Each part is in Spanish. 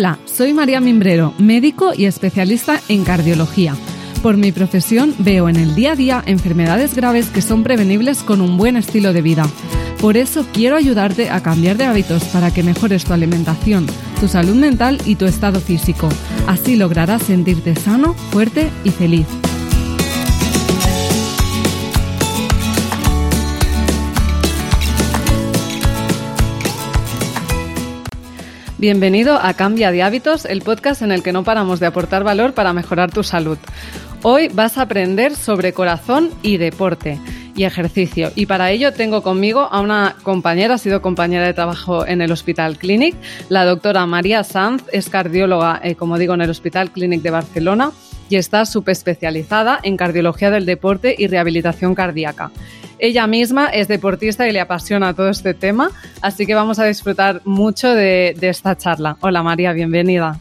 Hola, soy María Mimbrero, médico y especialista en cardiología. Por mi profesión veo en el día a día enfermedades graves que son prevenibles con un buen estilo de vida. Por eso quiero ayudarte a cambiar de hábitos para que mejores tu alimentación, tu salud mental y tu estado físico. Así lograrás sentirte sano, fuerte y feliz. Bienvenido a Cambia de Hábitos, el podcast en el que no paramos de aportar valor para mejorar tu salud. Hoy vas a aprender sobre corazón y deporte y ejercicio. Y para ello tengo conmigo a una compañera, ha sido compañera de trabajo en el Hospital Clinic, la doctora María Sanz, es cardióloga, eh, como digo, en el Hospital Clinic de Barcelona y está subespecializada en cardiología del deporte y rehabilitación cardíaca. Ella misma es deportista y le apasiona todo este tema, así que vamos a disfrutar mucho de, esta charla. Hola María, bienvenida.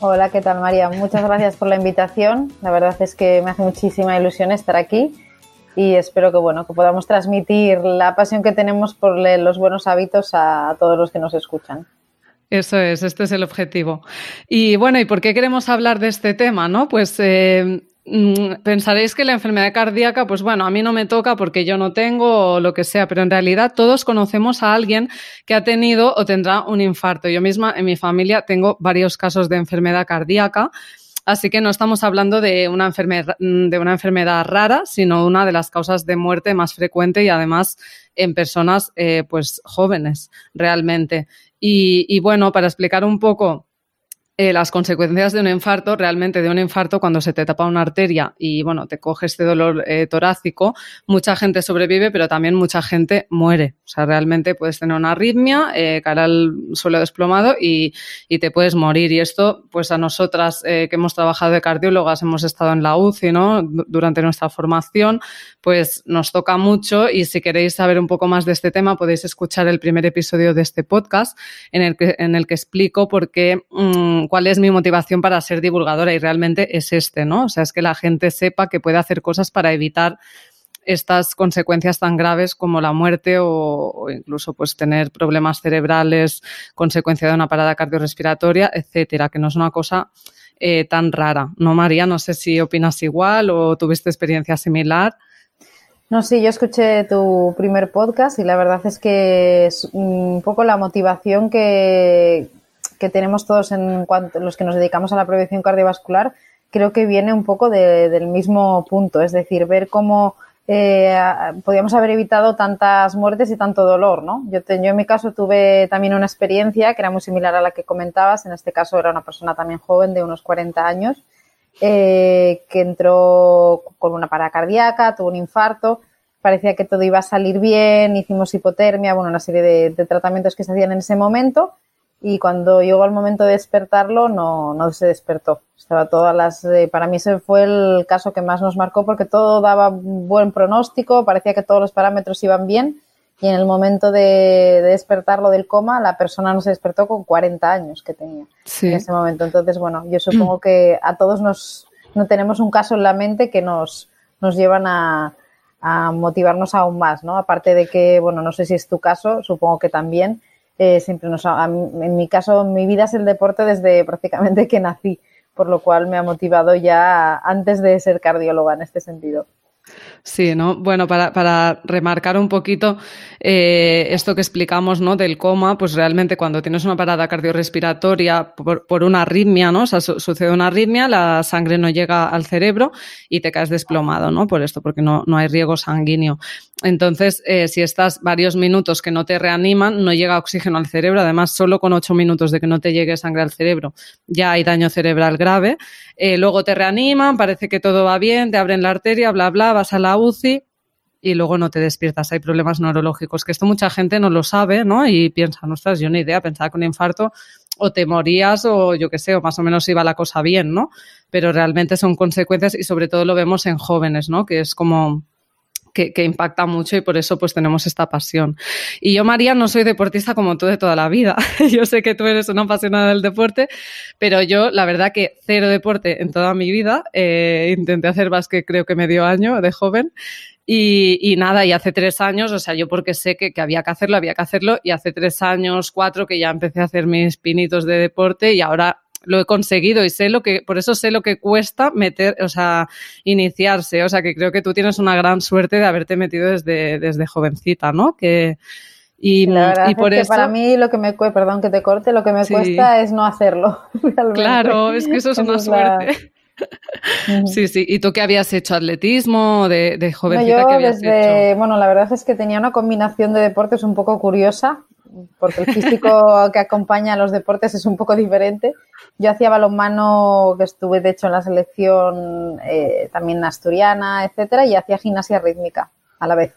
Hola, ¿qué tal María? Muchas gracias por la invitación. La verdad es que me hace muchísima ilusión estar aquí y espero que bueno que podamos transmitir la pasión que tenemos por los buenos hábitos a, todos los que nos escuchan. Eso es, este es el objetivo. Y bueno, ¿y por qué queremos hablar de este tema? ¿no? Pues eh, pensaréis que la enfermedad cardíaca, pues bueno, a mí no me toca porque yo no tengo o lo que sea, pero en realidad todos conocemos a alguien que ha tenido o tendrá un infarto. Yo misma en mi familia tengo varios casos de enfermedad cardíaca. Así que no estamos hablando de una, enfermedad, enfermedad rara, sino una de las causas de muerte más frecuente y además en personas eh, pues jóvenes realmente. y bueno, para explicar un poco eh, las consecuencias de un infarto, realmente de un infarto, cuando se te tapa una arteria y bueno, te coge este dolor eh, torácico, mucha gente sobrevive, pero también mucha gente muere. O sea, realmente puedes tener una arritmia, eh, al suelo desplomado y, y, te puedes morir. Y esto, pues a nosotras eh, que hemos trabajado de cardiólogas, hemos estado en la UCI, ¿no? Durante nuestra formación, pues nos toca mucho y si queréis saber un poco más de este tema, podéis escuchar el primer episodio de este podcast en el que, en el que explico por qué. Mm, cuál es mi motivación para ser divulgadora y realmente es este, ¿no? O sea, es que la gente sepa que puede hacer cosas para evitar estas consecuencias tan graves como la muerte o, incluso pues tener problemas cerebrales, consecuencia de una parada cardiorrespiratoria, etcétera, que no es una cosa eh, tan rara. ¿No, María? No sé si opinas igual o tuviste experiencia similar. No, sí, yo escuché tu primer podcast y la verdad es que es un poco la motivación que, que tenemos todos en cuanto los que nos dedicamos a la prevención cardiovascular, creo que viene un poco del mismo punto, es decir, ver cómo eh, podíamos haber evitado tantas muertes y tanto dolor, ¿no? Yo, yo en mi caso tuve también una experiencia que era muy similar a la que comentabas, en este caso era una persona también joven de unos 40 años, eh, que entró con una parada cardíaca, tuvo un infarto, parecía que todo iba a salir bien, hicimos hipotermia, bueno, una serie de tratamientos que se hacían en ese momento y cuando llegó el momento de despertarlo no, no se despertó. Estaba todas las, eh, para mí ese fue el caso que más nos marcó porque todo daba buen pronóstico, parecía que todos los parámetros iban bien y en el momento de, despertarlo del coma la persona no se despertó con 40 años que tenía en ese momento. Entonces, bueno, yo supongo que a todos nos, no tenemos un caso en la mente que nos, nos llevan a, a motivarnos aún más, ¿no? Aparte de que, bueno, no sé si es tu caso, supongo que también, eh, siempre nos en mi caso, mi vida es el deporte desde prácticamente que nací, por lo cual me ha motivado ya antes de ser cardióloga en este sentido. Sí, ¿no? Bueno, para, para remarcar un poquito eh, esto que explicamos, ¿no? Del coma, pues realmente cuando tienes una parada cardiorrespiratoria por, por una arritmia, ¿no? O sea, sucede una arritmia, la sangre no llega al cerebro y te caes desplomado, ¿no? Por esto, porque no, no hay riego sanguíneo. Entonces, eh, si estás varios minutos que no te reaniman, no llega oxígeno al cerebro. Además, solo con ocho minutos de que no te llegue sangre al cerebro, ya hay daño cerebral grave. Eh, luego te reaniman, parece que todo va bien, te abren la arteria, bla, bla, vas a la UCI y luego no te despiertas. Hay problemas neurológicos, que esto mucha gente no lo sabe, ¿no? Y piensa, estás, yo ni idea, pensaba que un infarto o te morías o yo qué sé, o más o menos iba la cosa bien, ¿no? Pero realmente son consecuencias y sobre todo lo vemos en jóvenes, ¿no? Que es como que, impacta mucho y por eso pues tenemos esta pasión. Y yo, María, no soy deportista como tú de toda la vida. yo sé que tú eres una apasionada del deporte, pero yo, la verdad que cero deporte en toda mi vida. Eh, intenté hacer básquet creo que medio año de joven Y, nada, y hace tres años, o sea, yo porque sé que, que, había que hacerlo, había que hacerlo, y hace tres años, cuatro, que ya empecé a hacer mis pinitos de deporte y ahora lo he conseguido y sé lo que, por eso sé lo que cuesta meter, o sea, iniciarse. O sea, que creo que tú tienes una gran suerte de haberte metido desde, desde jovencita, ¿no? Que, y, y por eso... para mí lo que me cuesta, perdón que te corte, lo que me cuesta es no hacerlo. Claro, es que eso es una suerte. Sí, sí. ¿Y tú qué habías hecho? ¿Atletismo de, de jovencita? yo desde, Bueno, la verdad es que tenía una combinación de deportes un poco curiosa, porque el físico que acompaña a los deportes es un poco diferente. Yo hacía balonmano, que estuve de hecho en la selección eh, también asturiana, etcétera, y hacía gimnasia rítmica a la vez.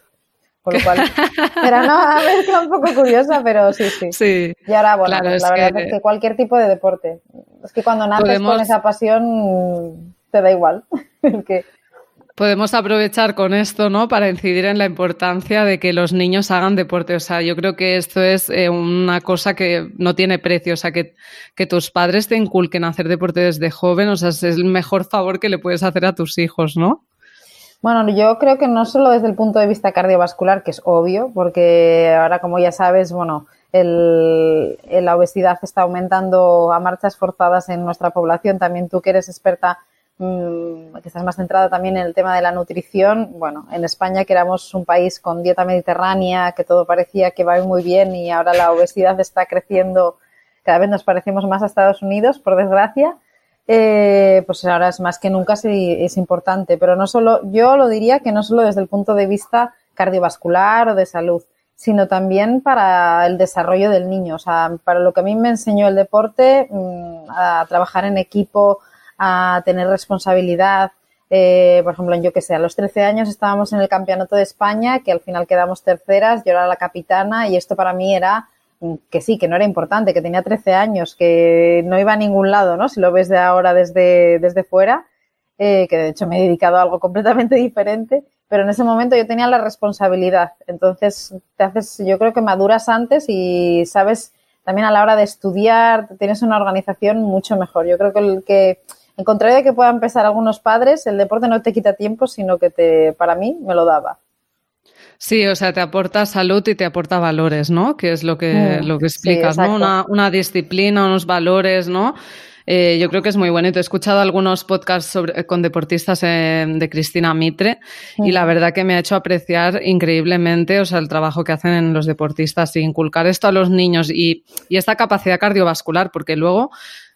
Con lo cual, era una mezcla un poco curiosa, pero sí, sí. sí y ahora, bueno, pues la verdad es que cualquier tipo de deporte. Es que cuando naces con esa pasión, te da igual. que... Podemos aprovechar con esto, ¿no? Para incidir en la importancia de que los niños hagan deporte. O sea, yo creo que esto es eh, una cosa que no tiene precio. O sea, que, tus padres te inculquen a hacer deporte desde joven, o sea, es el mejor favor que le puedes hacer a tus hijos, ¿no? Bueno, yo creo que no solo desde el punto de vista cardiovascular, que es obvio, porque ahora, como ya sabes, bueno, el, la obesidad está aumentando a marchas forzadas en nuestra población. También tú que eres experta, mmm, que estás más centrada también en el tema de la nutrición. Bueno, en España que éramos un país con dieta mediterránea, que todo parecía que va muy bien y ahora la obesidad está creciendo. Cada vez nos parecemos más a Estados Unidos, por desgracia eh, pues ahora es más que nunca es importante. Pero no solo, yo lo diría que no solo desde el punto de vista cardiovascular o de salud, sino también para el desarrollo del niño. O sea, para lo que a mí me enseñó el deporte, mm, a trabajar en equipo, a tener responsabilidad. Eh, por ejemplo, yo que sé, a los 13 años estábamos en el Campeonato de España, que al final quedamos terceras, yo era la capitana y esto para mí era que sí, que no era importante, que tenía 13 años, que no iba a ningún lado, ¿no? Si lo ves de ahora desde, desde fuera, eh, que de hecho me he dedicado a algo completamente diferente, pero en ese momento yo tenía la responsabilidad. Entonces, te haces, yo creo que maduras antes y sabes también a la hora de estudiar, tienes una organización mucho mejor. Yo creo que el que, en contrario de que puedan empezar algunos padres, el deporte no te quita tiempo, sino que te, para mí, me lo daba. Sí, o sea, te aporta salud y te aporta valores, ¿no? Que es lo que, mm, lo que explicas, ¿no? Una, una, disciplina, unos valores, ¿no? Eh, yo creo que es muy te he escuchado algunos podcasts sobre, con deportistas de Cristina Mitre y la verdad que me ha hecho apreciar increíblemente o sea, el trabajo que hacen en los deportistas y inculcar esto a los niños y, y esta capacidad cardiovascular, porque luego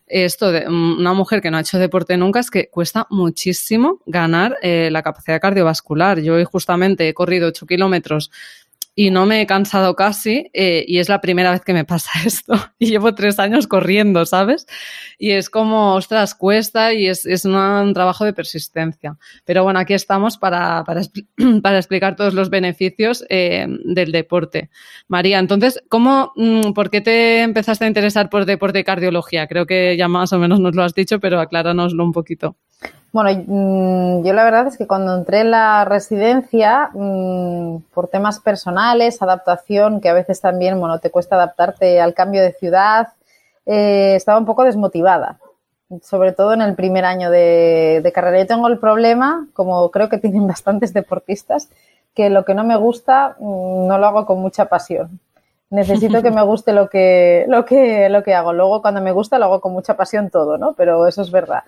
esto de una mujer que no ha hecho deporte nunca es que cuesta muchísimo ganar eh, la capacidad cardiovascular. Yo hoy justamente he corrido 8 kilómetros y no me he cansado casi eh, y es la primera vez que me pasa esto y llevo tres años corriendo, ¿sabes? Y es como, ostras, cuesta y es, es un trabajo de persistencia. Pero bueno, aquí estamos para, para, para explicar todos los beneficios eh, del deporte. María, entonces, ¿cómo, mm, por qué te empezaste a interesar por deporte y cardiología? Creo que ya más o menos nos lo has dicho, pero acláranoslo un poquito. Bueno, mm, yo la verdad es que cuando entré en la residencia, mm, por temas personales, adaptación, que a veces también, bueno, te cuesta adaptarte al cambio de ciudad, eh, estaba un poco desmotivada, sobre todo en el primer año de, de, carrera. Yo tengo el problema, como creo que tienen bastantes deportistas, que lo que no me gusta mm, no lo hago con mucha pasión. Necesito que me guste lo que, lo que, lo que hago. Luego, cuando me gusta, lo hago con mucha pasión todo, ¿no? Pero eso es verdad.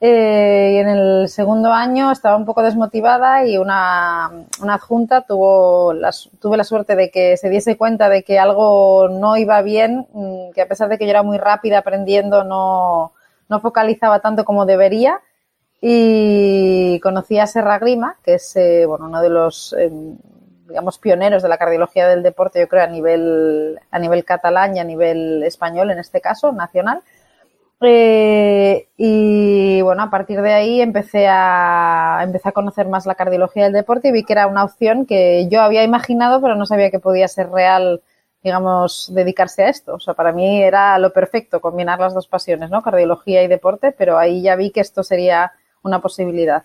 Eh, y en el segundo año estaba un poco desmotivada y una, una adjunta tuvo tuve la suerte de que se diese cuenta de que algo no iba bien, mm, que a pesar de que yo era muy rápida aprendiendo, no, no focalizaba tanto como debería. Y conocí a Serra Grima, que es eh, bueno, uno de los eh, digamos pioneros de la cardiología del deporte, yo creo, a nivel, a nivel catalán y a nivel español, en este caso, nacional. Eh, y bueno, a partir de ahí empecé a, empecé a conocer más la cardiología del deporte y vi que era una opción que yo había imaginado, pero no sabía que podía ser real, digamos, dedicarse a esto. O sea, para mí era lo perfecto combinar las dos pasiones, ¿no? Cardiología y deporte, pero ahí ya vi que esto sería una posibilidad.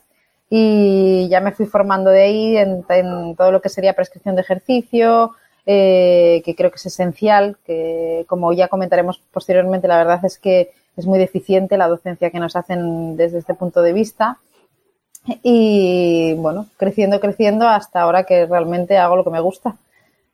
Y ya me fui formando de ahí en, todo lo que sería prescripción de ejercicio, eh, que creo que es esencial, que como ya comentaremos posteriormente, la verdad es que es muy deficiente la docencia que nos hacen desde este punto de vista. y bueno, creciendo, creciendo hasta ahora que realmente hago lo que me gusta.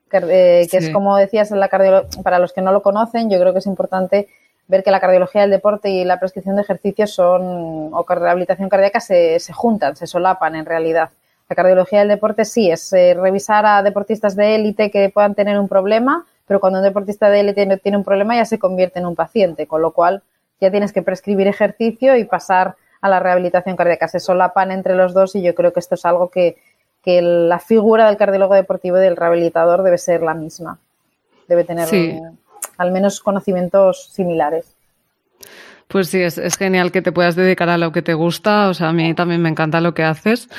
Que, es como decías en la para los que no lo conocen, yo creo que es importante ver que la cardiología del deporte y la prescripción de ejercicios son, o rehabilitación cardíaca se, se juntan, se solapan en realidad. La cardiología del deporte sí es eh, revisar a deportistas de élite que puedan tener un problema, pero cuando un deportista de élite tiene un problema ya se convierte en un paciente, con lo cual ya tienes que prescribir ejercicio y pasar a la rehabilitación cardíaca. Se solapan entre los dos y yo creo que esto es algo que, la figura del cardiólogo deportivo y del rehabilitador debe ser la misma. Debe tener al menos conocimientos similares. Pues sí, es, genial que te puedas dedicar a lo que te gusta. O sea, a mí también me encanta lo que haces.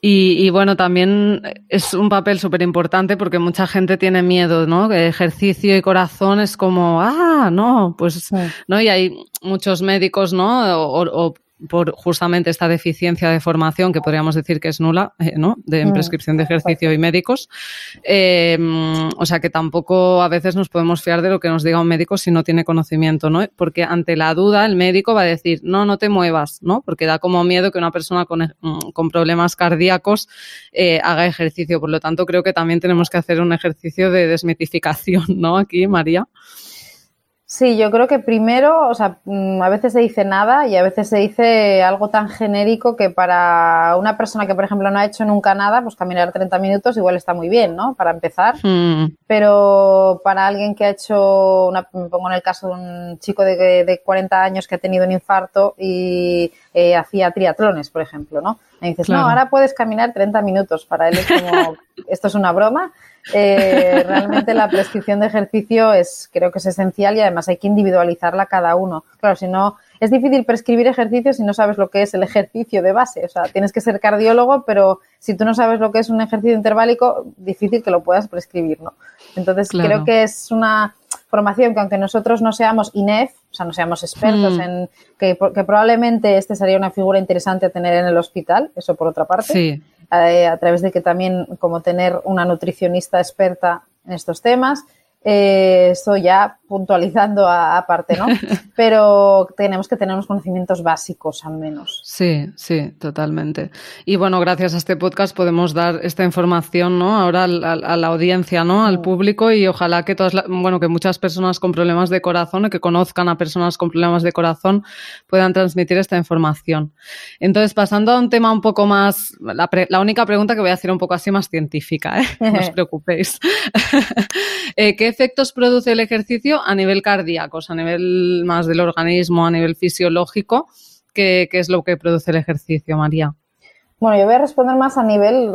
Y, bueno, también es un papel súper importante porque mucha gente tiene miedo, ¿no? ejercicio y corazón es como, ah, no, pues, ¿no? Y hay muchos médicos, ¿no? o por justamente esta deficiencia de formación que podríamos decir que es nula, eh, ¿no? De en mm, prescripción de ejercicio y médicos. Eh, o sea que tampoco a veces nos podemos fiar de lo que nos diga un médico si no tiene conocimiento, ¿no? Porque ante la duda el médico va a decir, no, no te muevas, ¿no? Porque da como miedo que una persona con, mm, con problemas cardíacos eh, haga ejercicio. Por lo tanto, creo que también tenemos que hacer un ejercicio de desmitificación, ¿no? Aquí, María. Sí, yo creo que primero, o sea, mm, a veces se dice nada y a veces se dice algo tan genérico que para una persona que, por ejemplo, no ha hecho nunca nada, pues caminar 30 minutos igual está muy bien, ¿no? Para empezar. Hmm. Pero para alguien que ha hecho, una, me pongo en el caso de un chico de, de 40 años que ha tenido un infarto y eh, hacía triatlones, por ejemplo, ¿no? Me dices, no, ahora puedes caminar 30 minutos. Para él es como, esto es una broma. Eh, realmente la prescripción de ejercicio es, creo que es esencial y además hay que individualizarla cada uno. Claro, si no, es difícil prescribir ejercicio si no sabes lo que es el ejercicio de base. O sea, tienes que ser cardiólogo, pero si tú no sabes lo que es un ejercicio interválico, difícil que lo puedas prescribir, ¿no? Entonces, creo que es una formación que aunque nosotros no seamos INEF, o sea, no seamos expertos mm. en que, que, probablemente este sería una figura interesante a tener en el hospital, eso por otra parte. Sí. Eh, a través de que también como tener una nutricionista experta en estos temas. Eh, esto ya puntualizando aparte, ¿no? Pero tenemos que tener unos conocimientos básicos al menos. Sí, sí, totalmente. Y bueno, gracias a este podcast podemos dar esta información, ¿no? Ahora a, la audiencia, ¿no? Al público y ojalá que todas, bueno, que muchas personas con problemas de corazón y que conozcan a personas con problemas de corazón puedan transmitir esta información. Entonces, pasando a un tema un poco más, la, la única pregunta que voy a hacer un poco así más científica, ¿eh? No os preocupéis. eh, ¿Qué efectos produce el ejercicio a nivel cardíaco, a nivel más del organismo, a nivel fisiológico? ¿Qué, es lo que produce el ejercicio, María? Bueno, yo voy a responder más a nivel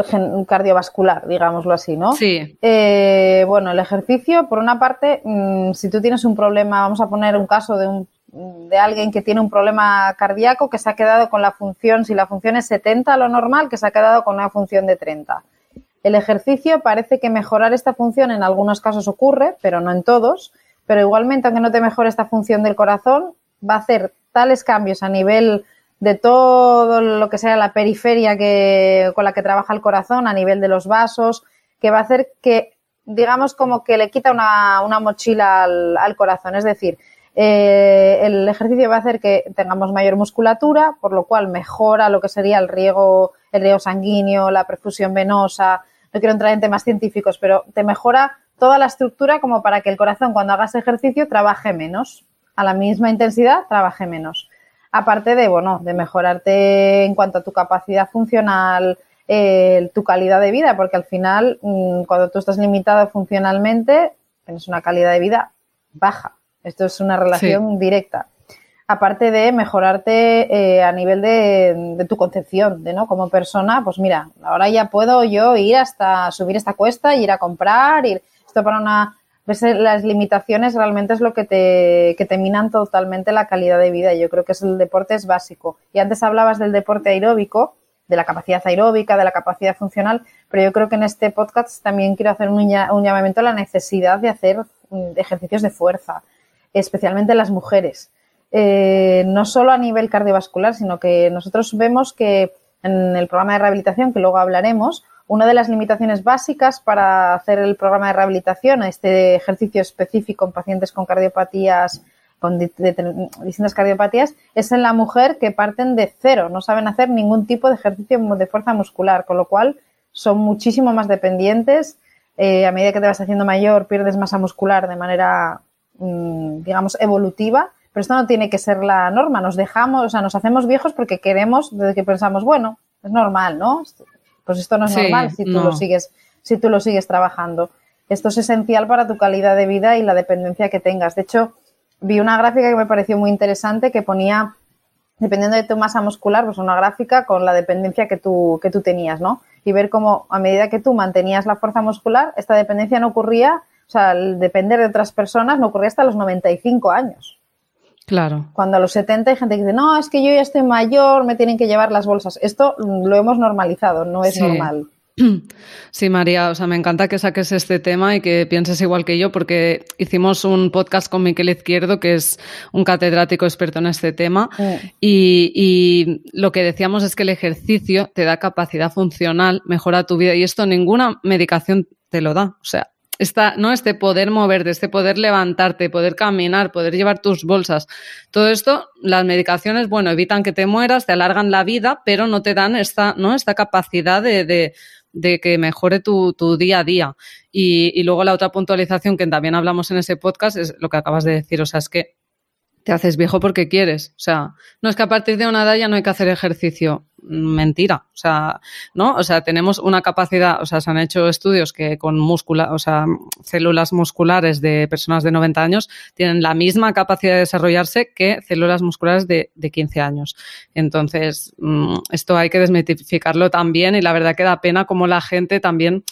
cardiovascular, digámoslo así, ¿no? Sí. Eh, bueno, el ejercicio, por una parte, mm, si tú tienes un problema, vamos a poner un caso de, un, de alguien que tiene un problema cardíaco que se ha quedado con la función, si la función es 70, lo normal, que se ha quedado con una función de 30. El ejercicio parece que mejorar esta función en algunos casos ocurre, pero no en todos. Pero igualmente, aunque no te mejore esta función del corazón, va a hacer tales cambios a nivel de todo lo que sea la periferia que, con la que trabaja el corazón, a nivel de los vasos, que va a hacer que, digamos, como que le quita una, mochila al, corazón. Es decir, eh, el ejercicio va a hacer que tengamos mayor musculatura, por lo cual mejora lo que sería el riego, el riego sanguíneo, la perfusión venosa, no quiero entrar en temas científicos, pero te mejora toda la estructura como para que el corazón cuando hagas ejercicio trabaje menos, a la misma intensidad trabaje menos. Aparte de, bueno, de mejorarte en cuanto a tu capacidad funcional, eh, tu calidad de vida, porque al final, mm, cuando tú estás limitado funcionalmente, tienes una calidad de vida baja. Esto es una relación directa aparte de mejorarte eh, a nivel de, tu concepción, de no como persona, pues mira, ahora ya puedo yo ir hasta subir esta cuesta, ir a comprar, ir esto para una ves las limitaciones realmente es lo que te que minan totalmente la calidad de vida. Yo creo que es el deporte es básico. Y antes hablabas del deporte aeróbico, de la capacidad aeróbica, de la capacidad funcional, pero yo creo que en este podcast también quiero hacer un, un llamamiento a la necesidad de hacer mm, ejercicios de fuerza, especialmente las mujeres eh, no solo a nivel cardiovascular, sino que nosotros vemos que en el programa de rehabilitación, que luego hablaremos, una de las limitaciones básicas para hacer el programa de rehabilitación, este ejercicio específico en pacientes con cardiopatías con distintas cardiopatías, es en la mujer que parten de cero, no saben hacer ningún tipo de ejercicio de fuerza muscular, con lo cual son muchísimo más dependientes. Eh, a medida que te vas haciendo mayor, pierdes masa muscular de manera, mm, digamos, evolutiva. Pero esto no tiene que ser la norma. Nos dejamos, o sea, nos hacemos viejos porque queremos, desde que pensamos, bueno, es normal, ¿no? Pues esto no es normal si tú lo sigues, si tú lo sigues trabajando. Esto es esencial para tu calidad de vida y la dependencia que tengas. De hecho, vi una gráfica que me pareció muy interesante que ponía, dependiendo de tu masa muscular, pues una gráfica con la dependencia que tú, que tú tenías, ¿no? Y ver cómo a medida que tú mantenías la fuerza muscular, esta dependencia no ocurría, o sea, el depender de otras personas no ocurría hasta los 95 años. Claro. Cuando a los 70 hay gente que dice, no, es que yo ya estoy mayor, me tienen que llevar las bolsas. Esto lo hemos normalizado, no es normal. Sí, María, o sea, me encanta que saques este tema y que pienses igual que yo, porque hicimos un podcast con Miquel Izquierdo, que es un catedrático experto en este tema, y, y, lo que decíamos es que el ejercicio te da capacidad funcional, mejora tu vida, y esto ninguna medicación te lo da. O sea, esta, ¿no? Este poder moverte, este poder levantarte, poder caminar, poder llevar tus bolsas. Todo esto, las medicaciones, bueno, evitan que te mueras, te alargan la vida, pero no te dan esta, ¿no? Esta capacidad de, de, que mejore tu, tu, día a día. Y, y luego la otra puntualización que también hablamos en ese podcast es lo que acabas de decir, o sea, es que te haces viejo porque quieres. O sea, no es que a partir de una edad ya no hay que hacer ejercicio. Mentira. O sea, ¿no? O sea, tenemos una capacidad, o sea, se han hecho estudios que con múscula, o sea, células musculares de personas de 90 años tienen la misma capacidad de desarrollarse que células musculares de, de 15 años. Entonces, mm, esto hay que desmitificarlo también y la verdad que da pena como la gente también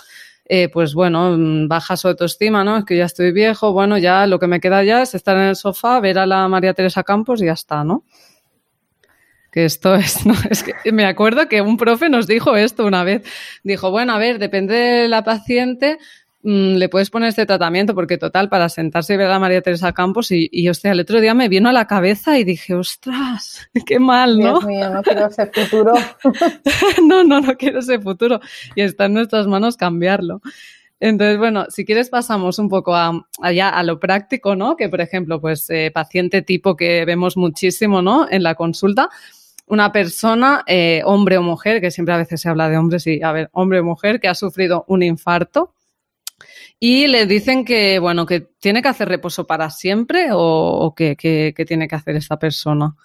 eh, pues bueno, mm, baja su autoestima, ¿no? Es que ya estoy viejo, bueno, ya lo que me queda ya es estar en el sofá, ver a la María Teresa Campos y ya está, ¿no? Que esto es, ¿no? es que me acuerdo que un profe nos dijo esto una vez. Dijo, bueno, a ver, depende de la paciente, le puedes poner este tratamiento, porque total, para sentarse y ver a María Teresa Campos, y, y hostia, el otro día me vino a la cabeza y dije, ostras, qué mal, ¿no? Dios mío, no quiero ese futuro. no, no, no quiero ese futuro. Y está en nuestras manos cambiarlo. Entonces, bueno, si quieres pasamos un poco a, allá a lo práctico, ¿no? Que, por ejemplo, pues eh, paciente tipo que vemos muchísimo, ¿no? En la consulta, una persona, eh, hombre o mujer, que siempre a veces se habla de hombres y, a ver, hombre o mujer que ha sufrido un infarto, y le dicen que, bueno, que tiene que hacer reposo para siempre o, que, tiene que hacer esta persona.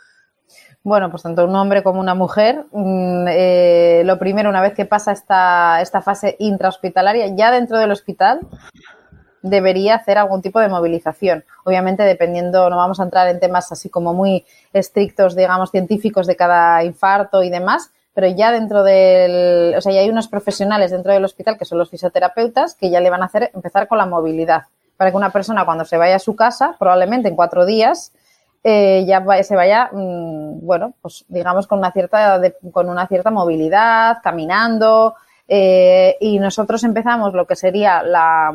Bueno, pues tanto un hombre como una mujer, mm, eh, lo primero, una vez que pasa esta, esta fase intrahospitalaria, ya dentro del hospital, debería hacer algún tipo de movilización. Obviamente, dependiendo, no vamos a entrar en temas así como muy estrictos, digamos, científicos de cada infarto y demás, pero ya dentro del, o sea, ya hay unos profesionales dentro del hospital que son los fisioterapeutas que ya le van a hacer empezar con la movilidad para que una persona cuando se vaya a su casa, probablemente en cuatro días, eh, ya se vaya, mm, bueno, pues digamos con una cierta, con una cierta movilidad, caminando, eh, y nosotros empezamos lo que sería la,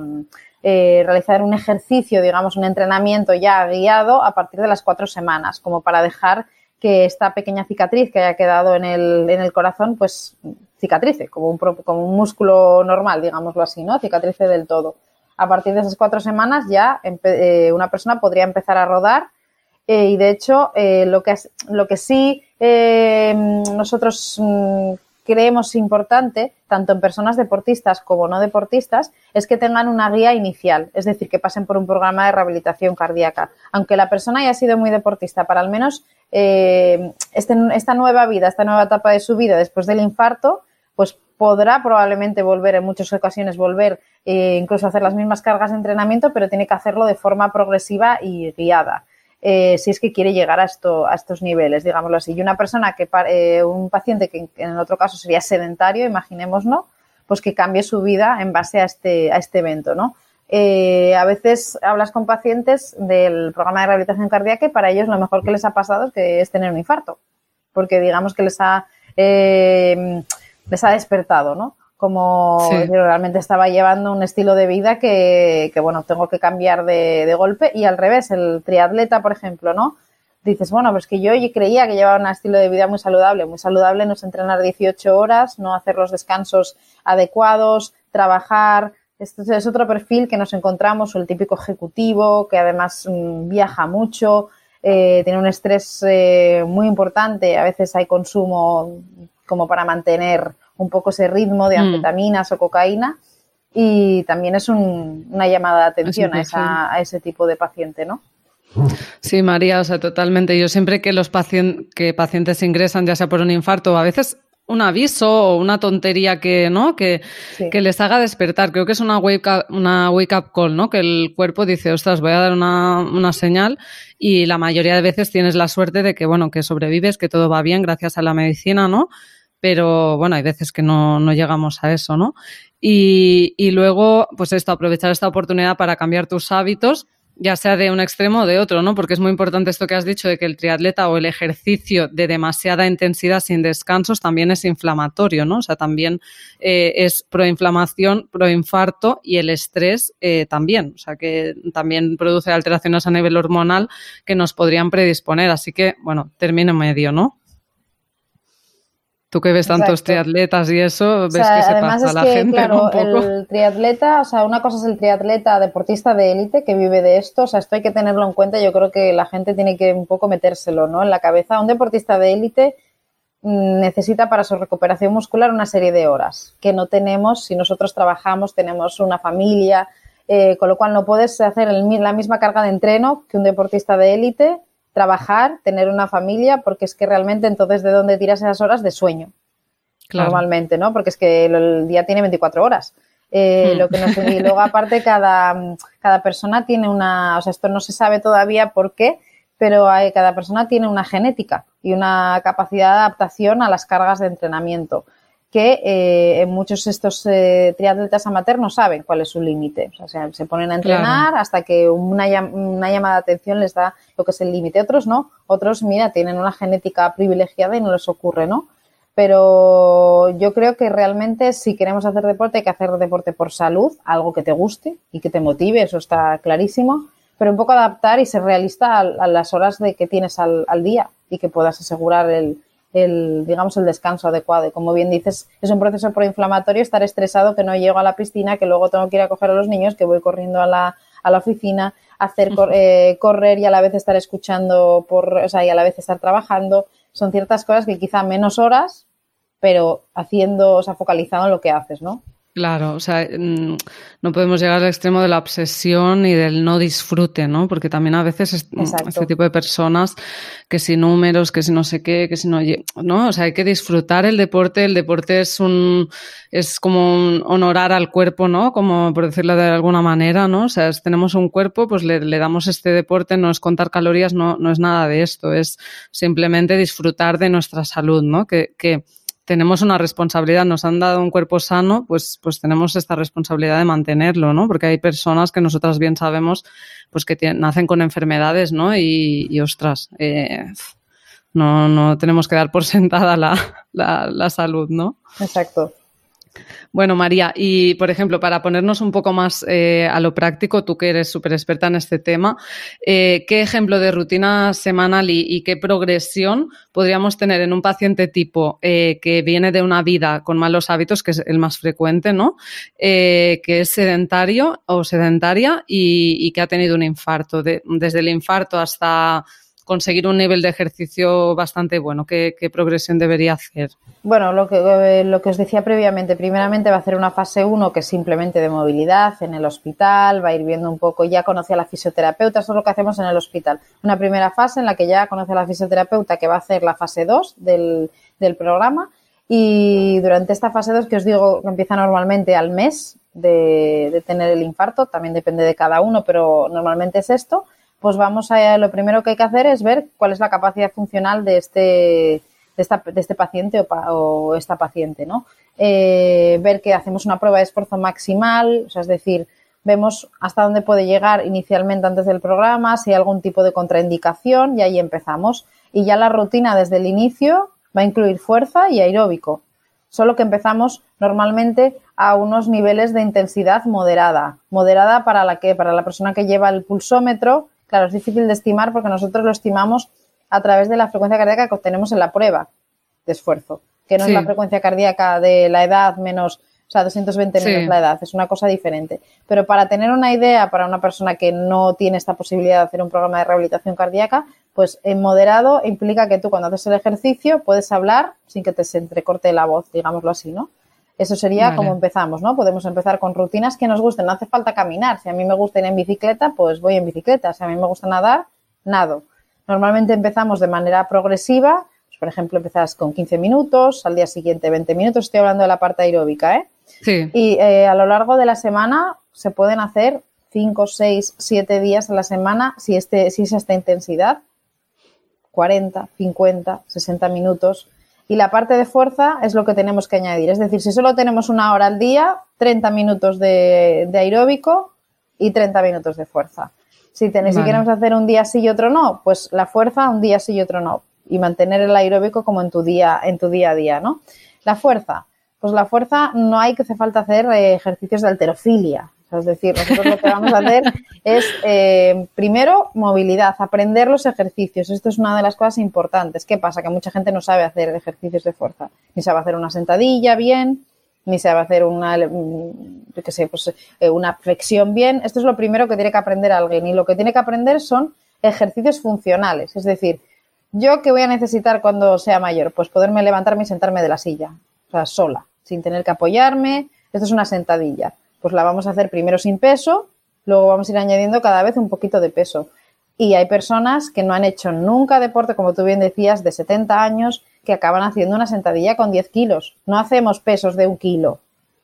eh, realizar un ejercicio, digamos, un entrenamiento ya guiado a partir de las cuatro semanas, como para dejar que esta pequeña cicatriz que haya quedado en el, en el corazón, pues cicatrice, como un, como un músculo normal, digámoslo así, ¿no? Cicatrice del todo. A partir de esas cuatro semanas ya eh, una persona podría empezar a rodar eh, y de hecho eh, lo, que, lo que sí nosotros mm, creemos importante, tanto en personas deportistas como no deportistas, es que tengan una guía inicial, es decir, que pasen por un programa de rehabilitación cardíaca. Aunque la persona haya sido muy deportista, para al menos eh, este, esta nueva vida, esta nueva etapa de su vida después del infarto, pues podrá probablemente volver, en muchas ocasiones volver, eh, incluso hacer las mismas cargas de entrenamiento, pero tiene que hacerlo de forma progresiva y guiada. Eh, si es que quiere llegar a, esto, a estos niveles, digámoslo así. Y una persona que, eh, un paciente que en otro caso sería sedentario, imaginémoslo, pues que cambie su vida en base a este, a este evento, ¿no? Eh, a veces hablas con pacientes del programa de rehabilitación cardíaca y para ellos lo mejor que les ha pasado es que es tener un infarto, porque digamos que les ha, les ha despertado, ¿no? Como realmente estaba llevando un estilo de vida que, que bueno, tengo que cambiar de, de, golpe y al revés, el triatleta, por ejemplo, ¿no? Dices, bueno, pues que yo creía que llevaba un estilo de vida muy saludable. Muy saludable no es entrenar 18 horas, no hacer los descansos adecuados, trabajar. Este es otro perfil que nos encontramos, el típico ejecutivo que además mm, viaja mucho, eh, tiene un estrés eh, muy importante, a veces hay consumo como para mantener un poco ese ritmo de mm. anfetaminas o cocaína y también es una llamada de atención a, a, ese tipo de paciente, ¿no? Sí, María, o sea, totalmente. Yo siempre que los pacientes, que pacientes ingresan, ya sea por un infarto, a veces un aviso o una tontería que, ¿no? Que, que, les haga despertar. Creo que es una wake up, una wake up call, ¿no? Que el cuerpo dice, ostras, voy a dar una, una señal y la mayoría de veces tienes la suerte de que, bueno, que sobrevives, que todo va bien gracias a la medicina, ¿no? Pero bueno, hay veces que no, no llegamos a eso, ¿no? Y, y luego, pues esto, aprovechar esta oportunidad para cambiar tus hábitos ya sea de un extremo o de otro, ¿no? Porque es muy importante esto que has dicho de que el triatleta o el ejercicio de demasiada intensidad sin descansos también es inflamatorio, ¿no? O sea, también eh, es proinflamación, proinfarto y el estrés eh, también. O sea, que también produce alteraciones a nivel hormonal que nos podrían predisponer. Así que, bueno, término medio, ¿no? Tú que ves tantos triatletas y eso, ves que se pasa la gente claro, El triatleta, o sea, una cosa es el triatleta deportista de élite que vive de esto, o sea, esto hay que tenerlo en cuenta. Yo creo que la gente tiene que un poco metérselo, ¿no? En la cabeza. Un deportista de élite mm, necesita para su recuperación muscular una serie de horas que no tenemos si nosotros trabajamos, tenemos una familia, eh, con lo cual no puedes hacer la misma carga de entreno que un deportista de élite trabajar, tener una familia, porque es que realmente entonces de dónde tiras esas horas de sueño. Normalmente, ¿no? Porque es que el día tiene 24 horas. Eh, hmm. lo que no y luego aparte cada, cada persona tiene una, o sea, esto no se sabe todavía por qué, pero hay, cada persona tiene una genética y una capacidad de adaptación a las cargas de entrenamiento que eh, muchos de estos eh, triatletas amateurs no saben cuál es su límite. O sea, se ponen a entrenar hasta que una, una, llamada de atención les da lo que es el límite. Otros no. Otros, mira, tienen una genética privilegiada y no les ocurre, ¿no? Pero yo creo que realmente si queremos hacer deporte hay que hacer deporte por salud, algo que te guste y que te motive, eso está clarísimo. Pero un poco adaptar y ser realista a, las horas de que tienes al, al día y que puedas asegurar el, el, digamos, el descanso adecuado. Y como bien dices, es un proceso proinflamatorio estar estresado que no llego a la piscina, que luego tengo que ir a coger a los niños, que voy corriendo a la, a la oficina, hacer eh, correr y a la vez estar escuchando por, o sea, y a la vez estar trabajando. Son ciertas cosas que quizá menos horas, pero haciendo, o sea, focalizado en lo que haces, ¿no? Claro, o sea, mm, no podemos llegar al extremo de la obsesión y del no disfrute, ¿no? Porque también a veces mm, este tipo de personas que si números, que si no sé qué, que si no, no, o sea, hay que disfrutar el deporte. El deporte es un, es como un honorar al cuerpo, ¿no? Como por decirlo de alguna manera, ¿no? O sea, si tenemos un cuerpo, pues le, le damos este deporte, no es contar calorías, no, no es nada de esto, es simplemente disfrutar de nuestra salud, ¿no? Que, que tenemos una responsabilidad, nos han dado un cuerpo sano, pues, pues tenemos esta responsabilidad de mantenerlo, ¿no? Porque hay personas que nosotras bien sabemos, pues que nacen con enfermedades, ¿no? Y, ostras, eh, no, no tenemos que dar por sentada la, la, la salud, ¿no? Exacto. Bueno, María, y por ejemplo, para ponernos un poco más eh, a lo práctico, tú que eres súper experta en este tema, eh, ¿qué ejemplo de rutina semanal y, qué progresión podríamos tener en un paciente tipo eh, que viene de una vida con malos hábitos, que es el más frecuente, ¿no? que es sedentario o sedentaria y, que ha tenido un infarto, desde el infarto hasta conseguir un nivel de ejercicio bastante bueno? ¿Qué, progresión debería hacer? Bueno, lo que, eh, lo que os decía previamente, primeramente va a hacer una fase 1 que es simplemente de movilidad en el hospital, va a ir viendo un poco, ya conoce a la fisioterapeuta, eso es lo que hacemos en el hospital. Una primera fase en la que ya conoce a la fisioterapeuta que va a hacer la fase 2 del, del programa y durante esta fase 2 que os digo que empieza normalmente al mes de, de tener el infarto, también depende de cada uno, pero normalmente es esto, pues vamos a, lo primero que hay que hacer es ver cuál es la capacidad funcional de este, de, esta, de este paciente o, esta paciente, ¿no? Eh, ver que hacemos una prueba de esfuerzo maximal, o sea, es decir, vemos hasta dónde puede llegar inicialmente antes del programa, si hay algún tipo de contraindicación y ahí empezamos. Y ya la rutina desde el inicio va a incluir fuerza y aeróbico. Solo que empezamos normalmente a unos niveles de intensidad moderada. Moderada para la que, para la persona que lleva el pulsómetro, Claro, es difícil de estimar porque nosotros lo estimamos a través de la frecuencia cardíaca que obtenemos en la prueba de esfuerzo, que no es la frecuencia cardíaca de la edad menos O sea, 220 menos la edad, es una cosa diferente. Pero para tener una idea para una persona que no tiene esta posibilidad de hacer un programa de rehabilitación cardíaca, pues en moderado implica que tú cuando haces el ejercicio puedes hablar sin que te se entrecorte la voz, digámoslo así, ¿no? Eso sería como empezamos, ¿no? Podemos empezar con rutinas que nos gusten. No hace falta caminar. Si a mí me gusta ir en bicicleta, pues voy en bicicleta. Si a mí me gusta nadar, nado. Normalmente empezamos de manera progresiva. Pues, por ejemplo, empezas con 15 minutos, al día siguiente 20 minutos. Estoy hablando de la parte aeróbica, ¿eh? Sí. Y eh, a lo largo de la semana se pueden hacer 5, 6, 7 días a la semana si, este, si es esta intensidad. 40, 50, 60 minutos y la parte de fuerza es lo que tenemos que añadir. Es decir, si solo tenemos una hora al día, 30 minutos de, aeróbico y 30 minutos de fuerza. Si, tenéis, si queremos hacer un día sí y otro no, pues la fuerza un día sí y otro no. Y mantener el aeróbico como en tu día, en tu día a día, ¿no? La fuerza. Pues la fuerza no hay que hace falta hacer eh, ejercicios de alterofilia es decir, nosotros lo que vamos a hacer es, eh, primero, movilidad, aprender los ejercicios. Esto es una de las cosas importantes. ¿Qué pasa? Que mucha gente no sabe hacer ejercicios de fuerza. Ni sabe hacer una sentadilla bien, ni sabe hacer una, mm, sé, pues, eh, una flexión bien. Esto es lo primero que tiene que aprender alguien. Y lo que tiene que aprender son ejercicios funcionales. Es decir, ¿yo qué voy a necesitar cuando sea mayor? Pues poderme levantarme y sentarme de la silla. O sea, sola, sin tener que apoyarme. Esto es una sentadilla pues la vamos a hacer primero sin peso, luego vamos a ir añadiendo cada vez un poquito de peso. Y hay personas que no han hecho nunca deporte, como tú bien decías, de 70 años, que acaban haciendo una sentadilla con 10 kilos. No hacemos pesos de un kilo.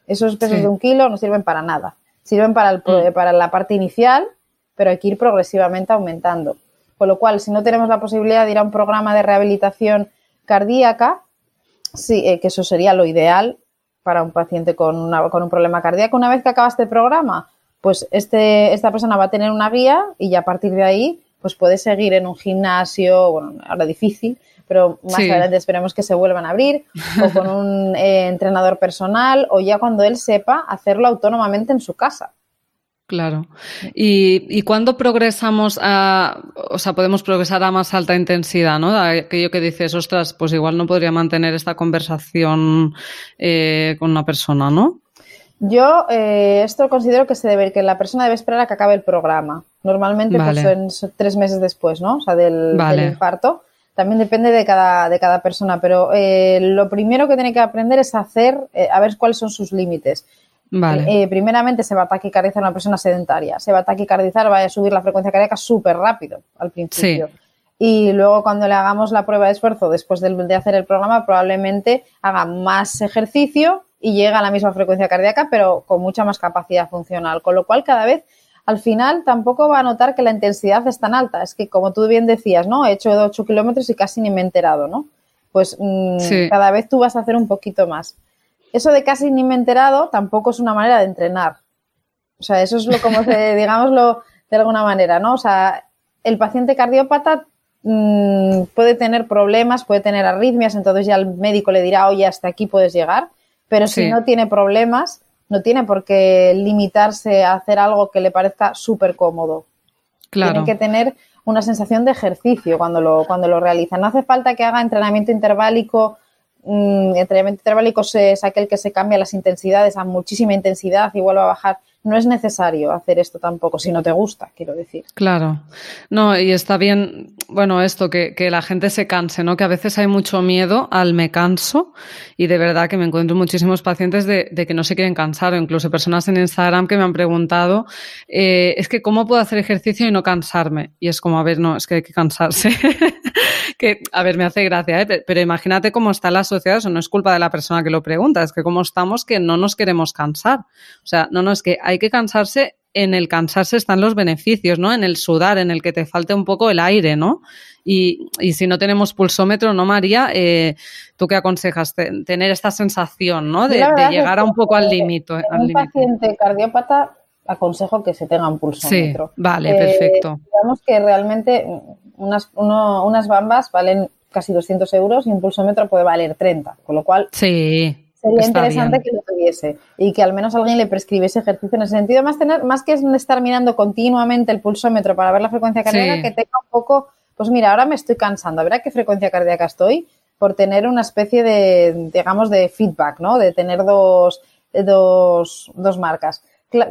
Esos pesos de un kilo no sirven para nada. Sirven para, el, mm. para la parte inicial, pero hay que ir progresivamente aumentando. Con lo cual, si no tenemos la posibilidad de ir a un programa de rehabilitación cardíaca, sí, eh, que eso sería lo ideal, para un paciente con, con un problema cardíaco. Una vez que acaba este programa, pues este, esta persona va a tener una guía y ya a partir de ahí pues puede seguir en un gimnasio, bueno, ahora difícil, pero más adelante esperemos que se vuelvan a abrir, o con un eh, entrenador personal, o ya cuando él sepa hacerlo autónomamente en su casa. Claro. ¿Y, y cuándo progresamos a, o sea, podemos progresar a más alta intensidad, ¿no? Aquello que dices, ostras, pues igual no podría mantener esta conversación eh, con una persona, ¿no? Yo eh, esto considero que se debe, que la persona debe esperar a que acabe el programa. Normalmente pues, son tres meses después, ¿no? O sea, del, infarto. También depende de cada, de cada persona, pero eh, lo primero que tiene que aprender es hacer, a ver cuáles son sus límites. Eh, primeramente se va a taquicardizar una persona sedentaria, se va a taquicardizar, va a subir la frecuencia cardíaca súper rápido al principio. Y luego cuando le hagamos la prueba de esfuerzo después de, hacer el programa, probablemente haga más ejercicio y llega a la misma frecuencia cardíaca, pero con mucha más capacidad funcional. Con lo cual, cada vez, al final, tampoco va a notar que la intensidad es tan alta. Es que, como tú bien decías, ¿no? He hecho 8 kilómetros y casi ni me he enterado, ¿no? Pues mm, cada vez tú vas a hacer un poquito más. Eso de casi ni me he enterado tampoco es una manera de entrenar. O sea, eso es lo como se, digámoslo de alguna manera, ¿no? O sea, el paciente cardiópata mm, puede tener problemas, puede tener arritmias, entonces ya el médico le dirá, oye, hasta aquí puedes llegar, pero si no tiene problemas, no tiene por qué limitarse a hacer algo que le parezca súper cómodo. Claro. Tiene que tener una sensación de ejercicio cuando lo, cuando lo realiza. No hace falta que haga entrenamiento interválico mm, entrenamiento es aquel que se cambia las intensidades a muchísima intensidad y vuelve a bajar no es necesario hacer esto tampoco, si no te gusta, quiero decir. Claro. No, y está bien, bueno, esto, que, que, la gente se canse, ¿no? Que a veces hay mucho miedo al me canso y de verdad que me encuentro muchísimos pacientes de, de que no se quieren cansar o incluso personas en Instagram que me han preguntado, eh, es que ¿cómo puedo hacer ejercicio y no cansarme? Y es como, a ver, no, es que hay que cansarse. que, a ver, me hace gracia, ¿eh? pero imagínate cómo está la sociedad, eso no es culpa de la persona que lo pregunta, es que cómo estamos que no nos queremos cansar. O sea, no, no, es que hay que cansarse, en el cansarse están los beneficios, ¿no? En el sudar, en el que te falte un poco el aire, ¿no? Y, si no tenemos pulsómetro, ¿no, María? Eh, ¿Tú qué aconsejas? Tener esta sensación, ¿no? De, llegar a un poco al límite. Un paciente cardiópata aconsejo que se tenga un pulsómetro. Sí, vale, eh, perfecto. Digamos que realmente unas, unas bambas valen casi 200 euros y un pulsómetro puede valer 30, con lo cual sí. Sería interesante que lo tuviese y que al menos alguien le prescribiese ejercicio en ese sentido, más tener, más que estar mirando continuamente el pulsómetro para ver la frecuencia cardíaca, que tenga un poco, pues mira, ahora me estoy cansando, a ver a qué frecuencia cardíaca estoy, por tener una especie de, digamos, de feedback, ¿no? De tener dos, dos, dos marcas.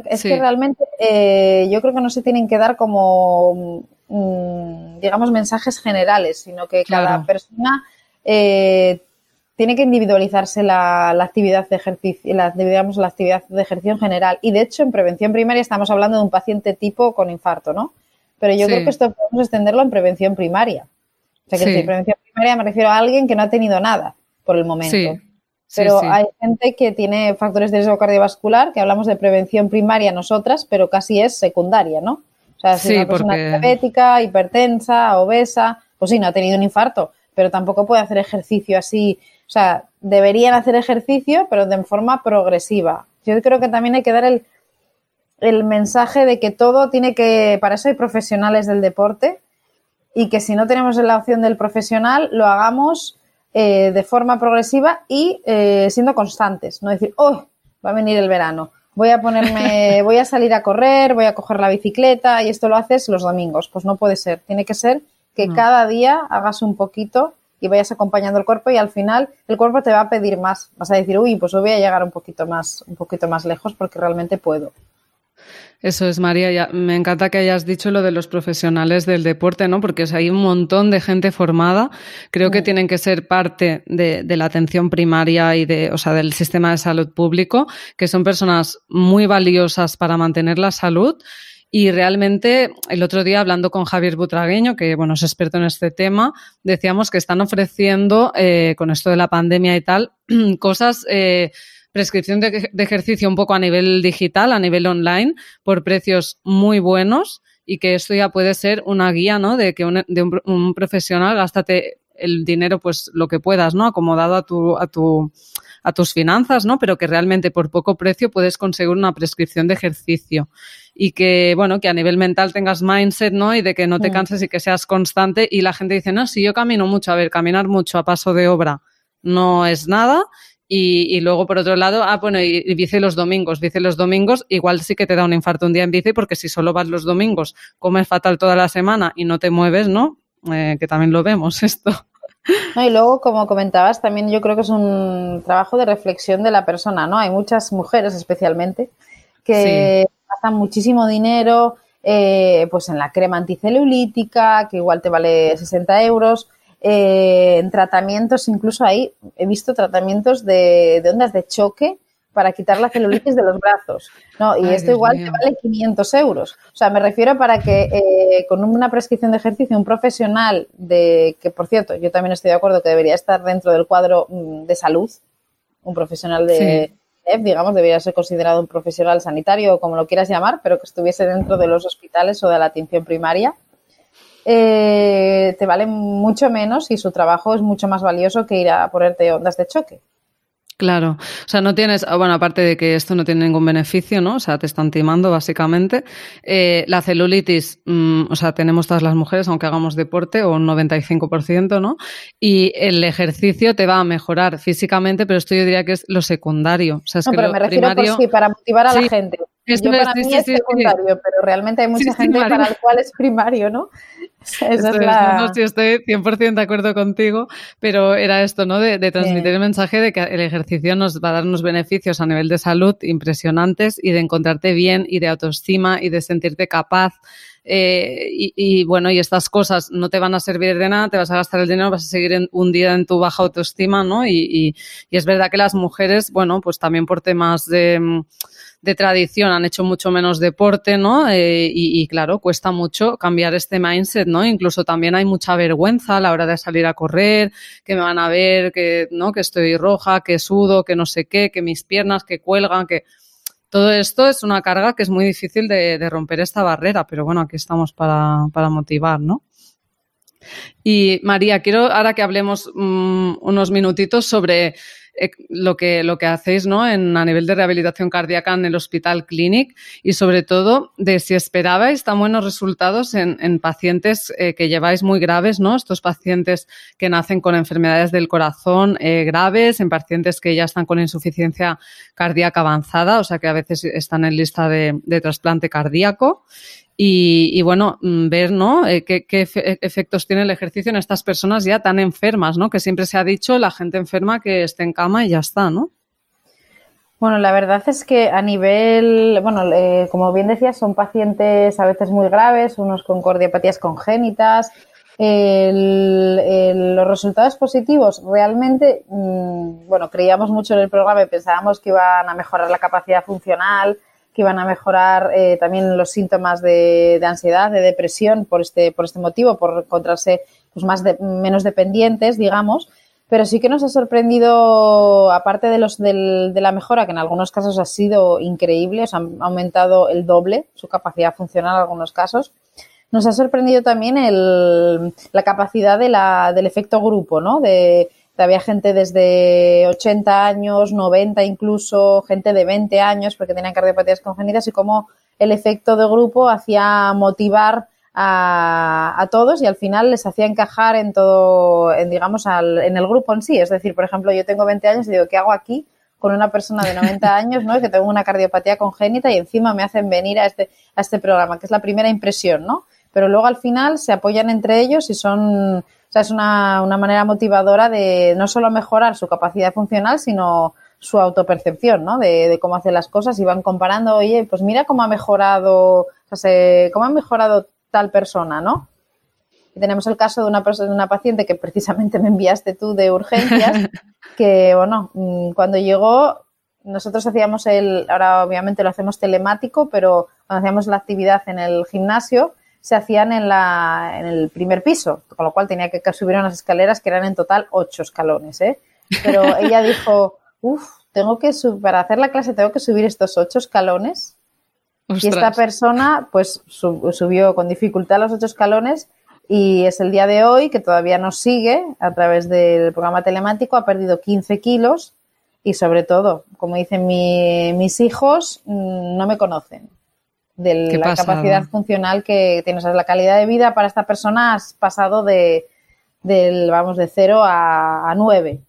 Es que realmente eh, yo creo que no se tienen que dar como, mm, digamos, mensajes generales, sino que cada persona eh, tiene que individualizarse la, actividad de ejercicio, la, digamos, la actividad de ejercicio en general. Y de hecho, en prevención primaria estamos hablando de un paciente tipo con infarto, ¿no? Pero yo creo que esto podemos extenderlo en prevención primaria. O sea, que en prevención primaria me refiero a alguien que no ha tenido nada por el momento. Pero hay gente que tiene factores de riesgo cardiovascular, que hablamos de prevención primaria nosotras, pero casi es secundaria, ¿no? O sea, si una persona diabética, hipertensa, obesa, pues sí, no ha tenido un infarto, pero tampoco puede hacer ejercicio así. O sea, deberían hacer ejercicio, pero de forma progresiva. Yo creo que también hay que dar el, el mensaje de que todo tiene que, para eso hay profesionales del deporte y que si no tenemos la opción del profesional, lo hagamos eh, de forma progresiva y eh, siendo constantes, no decir, oh, va a venir el verano, voy a ponerme, voy a salir a correr, voy a coger la bicicleta y esto lo haces los domingos. Pues no puede ser, tiene que ser que cada día hagas un poquito y vayas acompañando el cuerpo y al final el cuerpo te va a pedir más. Vas a decir, uy, pues voy a llegar un poquito más, un poquito más lejos porque realmente puedo. Eso es, María. me encanta que hayas dicho lo de los profesionales del deporte, ¿no? Porque hay un montón de gente formada. Creo que tienen que ser parte de, la atención primaria y de, o sea, del sistema de salud público, que son personas muy valiosas para mantener la salud. Y realmente, el otro día, hablando con Javier Butragueño, que bueno, es experto en este tema, decíamos que están ofreciendo, eh, con esto de la pandemia y tal, cosas eh, prescripción de, ejercicio un poco a nivel digital, a nivel online, por precios muy buenos y que esto ya puede ser una guía, ¿no? De que un, de un, profesional gástate el dinero, pues lo que puedas, ¿no? Acomodado a tu, a tu, a tus finanzas, ¿no? Pero que realmente por poco precio puedes conseguir una prescripción de ejercicio y que, bueno, que a nivel mental tengas mindset, ¿no? Y de que no te canses y que seas constante y la gente dice, no, si yo camino mucho, a ver, caminar mucho a paso de obra no es nada y, luego, por otro lado, ah, bueno, y, bici los domingos. Bici los domingos, igual sí que te da un infarto un día en bici, porque si solo vas los domingos, comes fatal toda la semana y no te mueves, ¿no? Eh, que también lo vemos esto. No, y luego, como comentabas, también yo creo que es un trabajo de reflexión de la persona, ¿no? Hay muchas mujeres especialmente que gastan muchísimo dinero eh, pues en la crema anticelulítica, que igual te vale 60 euros, eh, en tratamientos, incluso ahí he visto tratamientos de, ondas de choque para quitar la celulitis de los brazos. No, y esto igual te vale 500 euros. O sea, me refiero para que eh, con una prescripción de ejercicio, un profesional de, que por cierto, yo también estoy de acuerdo que debería estar dentro del cuadro mm, de salud, un profesional de, digamos, debería ser considerado un profesional sanitario o como lo quieras llamar, pero que estuviese dentro de los hospitales o de la atención primaria eh, te vale mucho menos y su trabajo es mucho más valioso que ir a ponerte ondas de choque. Claro, o sea, no tienes, ah, bueno, aparte de que esto no tiene ningún beneficio, ¿no? O sea, te están timando básicamente. Eh, la celulitis, mm, o sea, tenemos todas las mujeres, aunque hagamos deporte, o un 95%, ¿no? Y el ejercicio te va a mejorar físicamente, pero esto yo diría que es lo secundario. O sea, es no, pero me refiero por sí, para motivar a la gente. Yo para mí es secundario, pero realmente hay mucha gente para el cual es primario, ¿no? no, sí, estoy 100% de acuerdo contigo, pero era esto, ¿no? De, transmitir el mensaje de que el ejercicio nos va a dar unos beneficios a nivel de salud impresionantes y de encontrarte bien y de autoestima y de sentirte capaz. Eh, y, bueno, y estas cosas no te van a servir de nada, te vas a gastar el dinero, vas a seguir un día en tu baja autoestima, ¿no? Y, y es verdad que las mujeres, bueno, pues también por temas de de tradición han hecho mucho menos deporte, ¿no? Eh, y, claro, cuesta mucho cambiar este mindset, ¿no? Incluso también hay mucha vergüenza a la hora de salir a correr, que me van a ver, que, ¿no? Que estoy roja, que sudo, que no sé qué, que mis piernas que cuelgan, que todo esto es una carga que es muy difícil de, romper esta barrera, pero bueno, aquí estamos para, para motivar, ¿no? Y María, quiero ahora que hablemos mm, unos minutitos sobre eh, lo, que, lo que hacéis ¿no? en, a nivel de rehabilitación cardíaca en el Hospital Clinic y sobre todo de si esperabais tan buenos resultados en, en pacientes eh, que lleváis muy graves, ¿no? Estos pacientes que nacen con enfermedades del corazón eh, graves, en pacientes que ya están con insuficiencia cardíaca avanzada, o sea que a veces están en lista de, de trasplante cardíaco y, bueno, mm, ver ¿no? Eh, qué, efectos tiene el ejercicio en estas personas ya tan enfermas, ¿no? Que siempre se ha dicho la gente enferma que esté en cama y ya está, ¿no? Bueno, la verdad es que a nivel, bueno, eh, como bien decías, son pacientes a veces muy graves, unos con cardiopatías congénitas. los resultados positivos realmente, mm, bueno, creíamos mucho en el programa y pensábamos que iban a mejorar la capacidad funcional, que iban a mejorar eh, también los síntomas de, ansiedad, de depresión por este, por este motivo, por encontrarse pues, más menos dependientes, digamos pero sí que nos ha sorprendido, aparte de, los de la mejora, que en algunos casos ha sido increíble, o ha aumentado el doble su capacidad funcional en algunos casos, nos ha sorprendido también el, la capacidad del efecto grupo, ¿no? De, había gente desde 80 años, 90 incluso, gente de 20 años porque tenían cardiopatías congénitas y cómo el efecto de grupo hacía motivar a, todos y al final les hacía encajar en todo, en, digamos, al, en el grupo en sí. Es decir, por ejemplo, yo tengo 20 años y digo, ¿qué hago aquí con una persona de 90 años, ¿no? Que tengo una cardiopatía congénita y encima me hacen venir a este, a este programa, que es la primera impresión, ¿no? Pero luego al final se apoyan entre ellos y son, sea, es una, una manera motivadora de no solo mejorar su capacidad funcional, sino su autopercepción, ¿no? De, de, cómo hace las cosas y van comparando, oye, pues mira cómo ha mejorado, o sea, cómo ha mejorado tal persona, ¿no? Y tenemos el caso de una, persona, de una paciente que precisamente me enviaste tú de urgencias, que, bueno, mm, cuando llegó, nosotros hacíamos el, ahora obviamente lo hacemos telemático, pero cuando hacíamos la actividad en el gimnasio, se hacían en, la, en el primer piso, con lo cual tenía que subir unas escaleras que eran en total ocho escalones, ¿eh? Pero ella dijo, uff, tengo que, para hacer la clase tengo que subir estos ocho escalones y esta persona pues subió con dificultad los ocho escalones y es el día de hoy que todavía nos sigue a través del programa telemático, ha perdido 15 kilos y sobre todo, como dicen mis hijos, mm, no me conocen de la capacidad funcional que tienes, la calidad de vida para esta persona has pasado de, del, vamos, de 0 a, a 9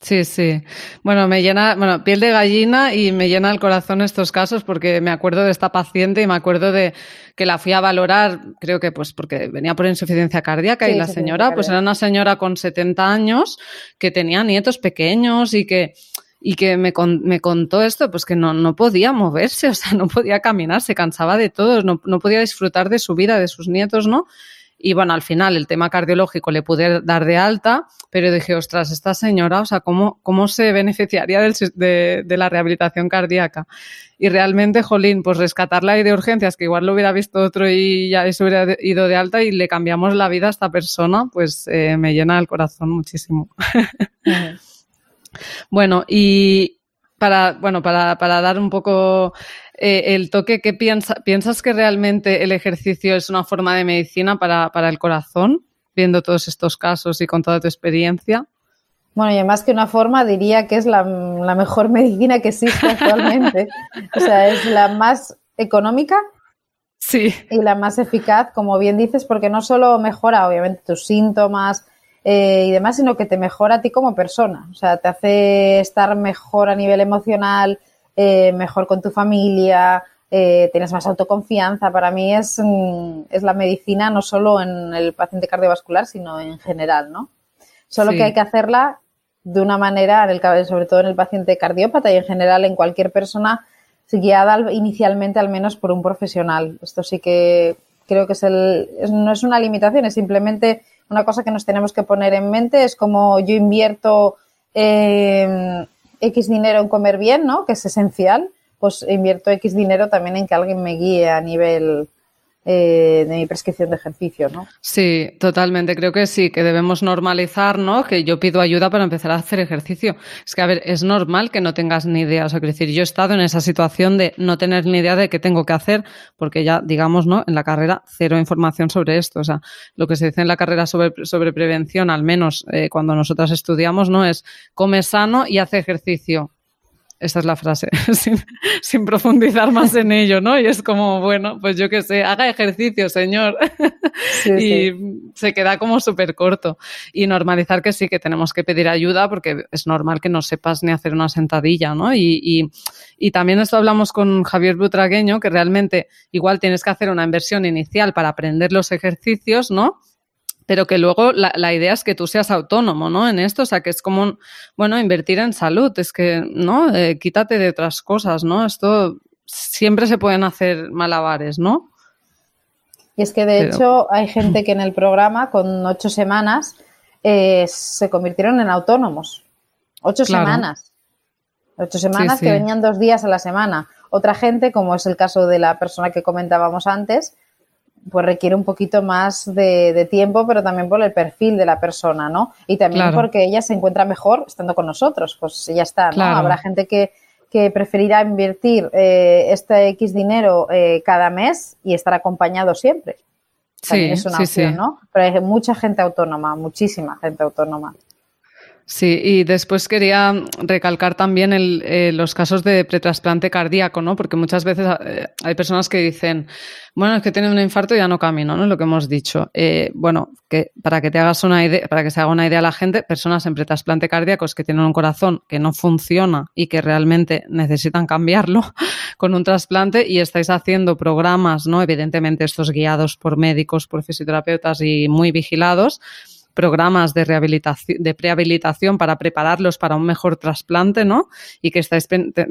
Sí, sí. Bueno, me llena, bueno, piel de gallina y me llena el corazón estos casos porque me acuerdo de esta paciente y me acuerdo de que la fui a valorar, creo que pues porque venía por insuficiencia cardíaca y la señora, pues era una señora con 70 años que tenía nietos pequeños y que y que me, me contó esto, pues que no, no podía moverse, o sea, no podía caminar, se cansaba de todo, no, no podía disfrutar de su vida, de sus nietos, ¿no? Y bueno, al final el tema cardiológico le pude dar de alta, pero dije, ostras, esta señora, o sea, ¿cómo, cómo se beneficiaría del, de, de, la rehabilitación cardíaca? Y realmente, Jolín, pues rescatarla de urgencias, que igual lo hubiera visto otro y ya se hubiera ido de alta y le cambiamos la vida a esta persona, pues eh, me llena el corazón muchísimo. Bueno, y para, bueno, para, para dar un poco eh, el toque, ¿qué piensa, piensas que realmente el ejercicio es una forma de medicina para, para el corazón, viendo todos estos casos y con toda tu experiencia? Bueno, y más que una forma, diría que es la, la mejor medicina que existe actualmente. o sea, es la más económica sí. y la más eficaz, como bien dices, porque no solo mejora, obviamente, tus síntomas eh, y demás, sino que te mejora a ti como persona. O sea, te hace estar mejor a nivel emocional, eh, mejor con tu familia, eh, tienes más autoconfianza. Para mí es, mm, es la medicina no solo en el paciente cardiovascular, sino en general, ¿no? Solo que hay que hacerla de una manera, en el, sobre todo en el paciente cardiópata y en general en cualquier persona, guiada inicialmente al menos por un profesional. Esto sí que creo que es el, no es una limitación, es simplemente una cosa que nos tenemos que poner en mente. Es como yo invierto eh, X dinero en comer bien, ¿no? Que es esencial, pues invierto X dinero también en que alguien me guíe a nivel eh, de mi prescripción de ejercicio, ¿no? Sí, totalmente. Creo que sí, que debemos normalizar, ¿no? Que yo pido ayuda para empezar a hacer ejercicio. Es que, a ver, es normal que no tengas ni idea. O sea, decir, yo he estado en esa situación de no tener ni idea de qué tengo que hacer, porque ya, digamos, ¿no? En la carrera, cero información sobre esto. O sea, lo que se dice en la carrera sobre, sobre prevención, al menos eh, cuando nosotras estudiamos, ¿no? Es come sano y hace ejercicio esta es la frase, sin, profundizar más en ello, ¿no? Y es como, bueno, pues yo qué sé, haga ejercicio, señor. y se queda como súper corto. Y normalizar que sí, que tenemos que pedir ayuda porque es normal que no sepas ni hacer una sentadilla, ¿no? Y, y, y también esto hablamos con Javier Butragueño, que realmente igual tienes que hacer una inversión inicial para aprender los ejercicios, ¿no? Pero que luego la, la, idea es que tú seas autónomo, ¿no? En esto, o sea, que es como, bueno, invertir en salud, es que, ¿no? Eh, quítate de otras cosas, ¿no? Esto siempre se pueden hacer malabares, ¿no? Y es que, de hecho, hay gente que en el programa, con ocho semanas, eh, se convirtieron en autónomos. Ocho semanas. Ocho semanas que venían dos días a la semana. Otra gente, como es el caso de la persona que comentábamos antes, pues requiere un poquito más de, tiempo, pero también por el perfil de la persona, ¿no? Y también porque ella se encuentra mejor estando con nosotros, pues ya está, ¿no? Habrá gente que, que preferirá invertir eh, este X dinero eh, cada mes y estar acompañado siempre. sí, es una opción, ¿no? Pero hay mucha gente autónoma, muchísima gente autónoma. Sí, y después quería recalcar también el, eh, los casos de pretrasplante cardíaco, ¿no? Porque muchas veces eh, hay personas que dicen, bueno, es que tiene un infarto y ya no camino, ¿no? Lo que hemos dicho. Eh, bueno, para que te hagas una idea, para que se haga una idea a la gente, personas en pretrasplante cardíaco que tienen un corazón que no funciona y que realmente necesitan cambiarlo con un trasplante y estáis haciendo programas, ¿no? Evidentemente estos guiados por médicos, por fisioterapeutas y muy vigilados programas de rehabilitación, de prehabilitación para prepararlos para un mejor trasplante, ¿no? Y que estáis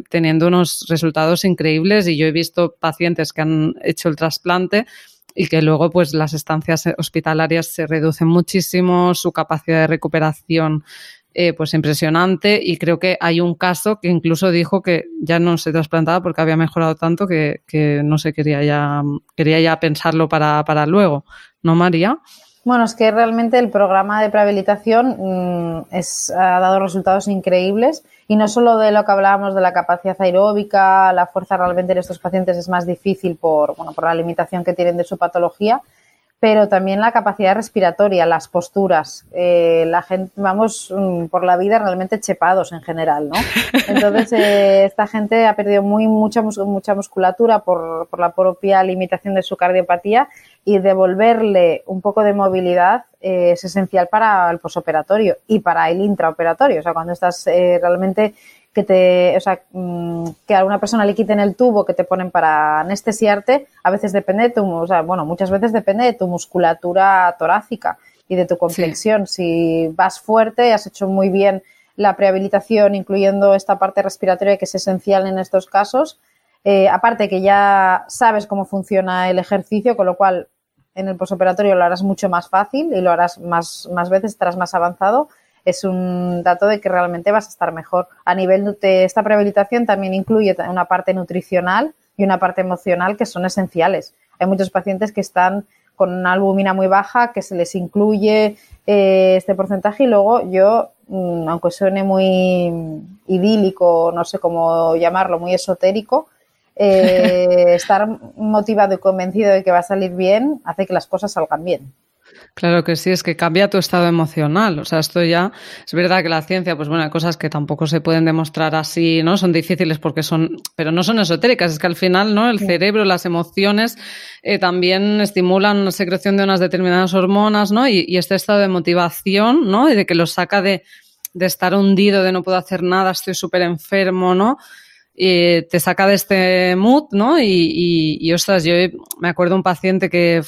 teniendo unos resultados increíbles y yo he visto pacientes que han hecho el trasplante y que luego pues las estancias hospitalarias se reducen muchísimo, su capacidad de recuperación eh, pues impresionante y creo que hay un caso que incluso dijo que ya no se trasplantaba porque había mejorado tanto que, que no se quería ya quería ya pensarlo para, para luego, ¿no María? Bueno, es que realmente el programa de prehabilitación mm, ha dado resultados increíbles. Y no solo de lo que hablábamos de la capacidad aeróbica, la fuerza realmente en estos pacientes es más difícil por, bueno, por la limitación que tienen de su patología, pero también la capacidad respiratoria, las posturas. Eh, la gente, vamos mm, por la vida realmente chepados en general, ¿no? Entonces, eh, esta gente ha perdido muy, mucha, mucha musculatura por, por la propia limitación de su cardiopatía y devolverle un poco de movilidad eh, es esencial para el posoperatorio y para el intraoperatorio. O sea, cuando estás eh, realmente que te, o sea, mm, que a una persona le quiten el tubo que te ponen para anestesiarte, a veces depende de tu, o sea, bueno, muchas veces depende de tu musculatura torácica y de tu complexión. Si vas fuerte, has hecho muy bien la prehabilitación, incluyendo esta parte respiratoria que es esencial en estos casos. Eh, aparte que ya sabes cómo funciona el ejercicio, con lo cual en el posoperatorio lo harás mucho más fácil y lo harás más, más veces, estarás más avanzado, es un dato de que realmente vas a estar mejor. A nivel de esta prehabilitación también incluye una parte nutricional y una parte emocional que son esenciales. Hay muchos pacientes que están con una albumina muy baja, que se les incluye eh, este porcentaje y luego yo, mm, aunque suene muy idílico, no sé cómo llamarlo, muy esotérico, eh, estar motivado y convencido de que va a salir bien hace que las cosas salgan bien. Claro que sí, es que cambia tu estado emocional. O sea, esto ya es verdad que la ciencia, pues bueno, hay cosas que tampoco se pueden demostrar así, ¿no? Son difíciles porque son, pero no son esotéricas. Es que al final, ¿no? El cerebro, las emociones eh, también estimulan la secreción de unas determinadas hormonas, ¿no? Y, y, este estado de motivación, ¿no? Y de que lo saca de, de estar hundido, de no puedo hacer nada, estoy súper enfermo, ¿no? Te saca de este mood, ¿no? Y, y, ostras, yo me acuerdo un paciente que,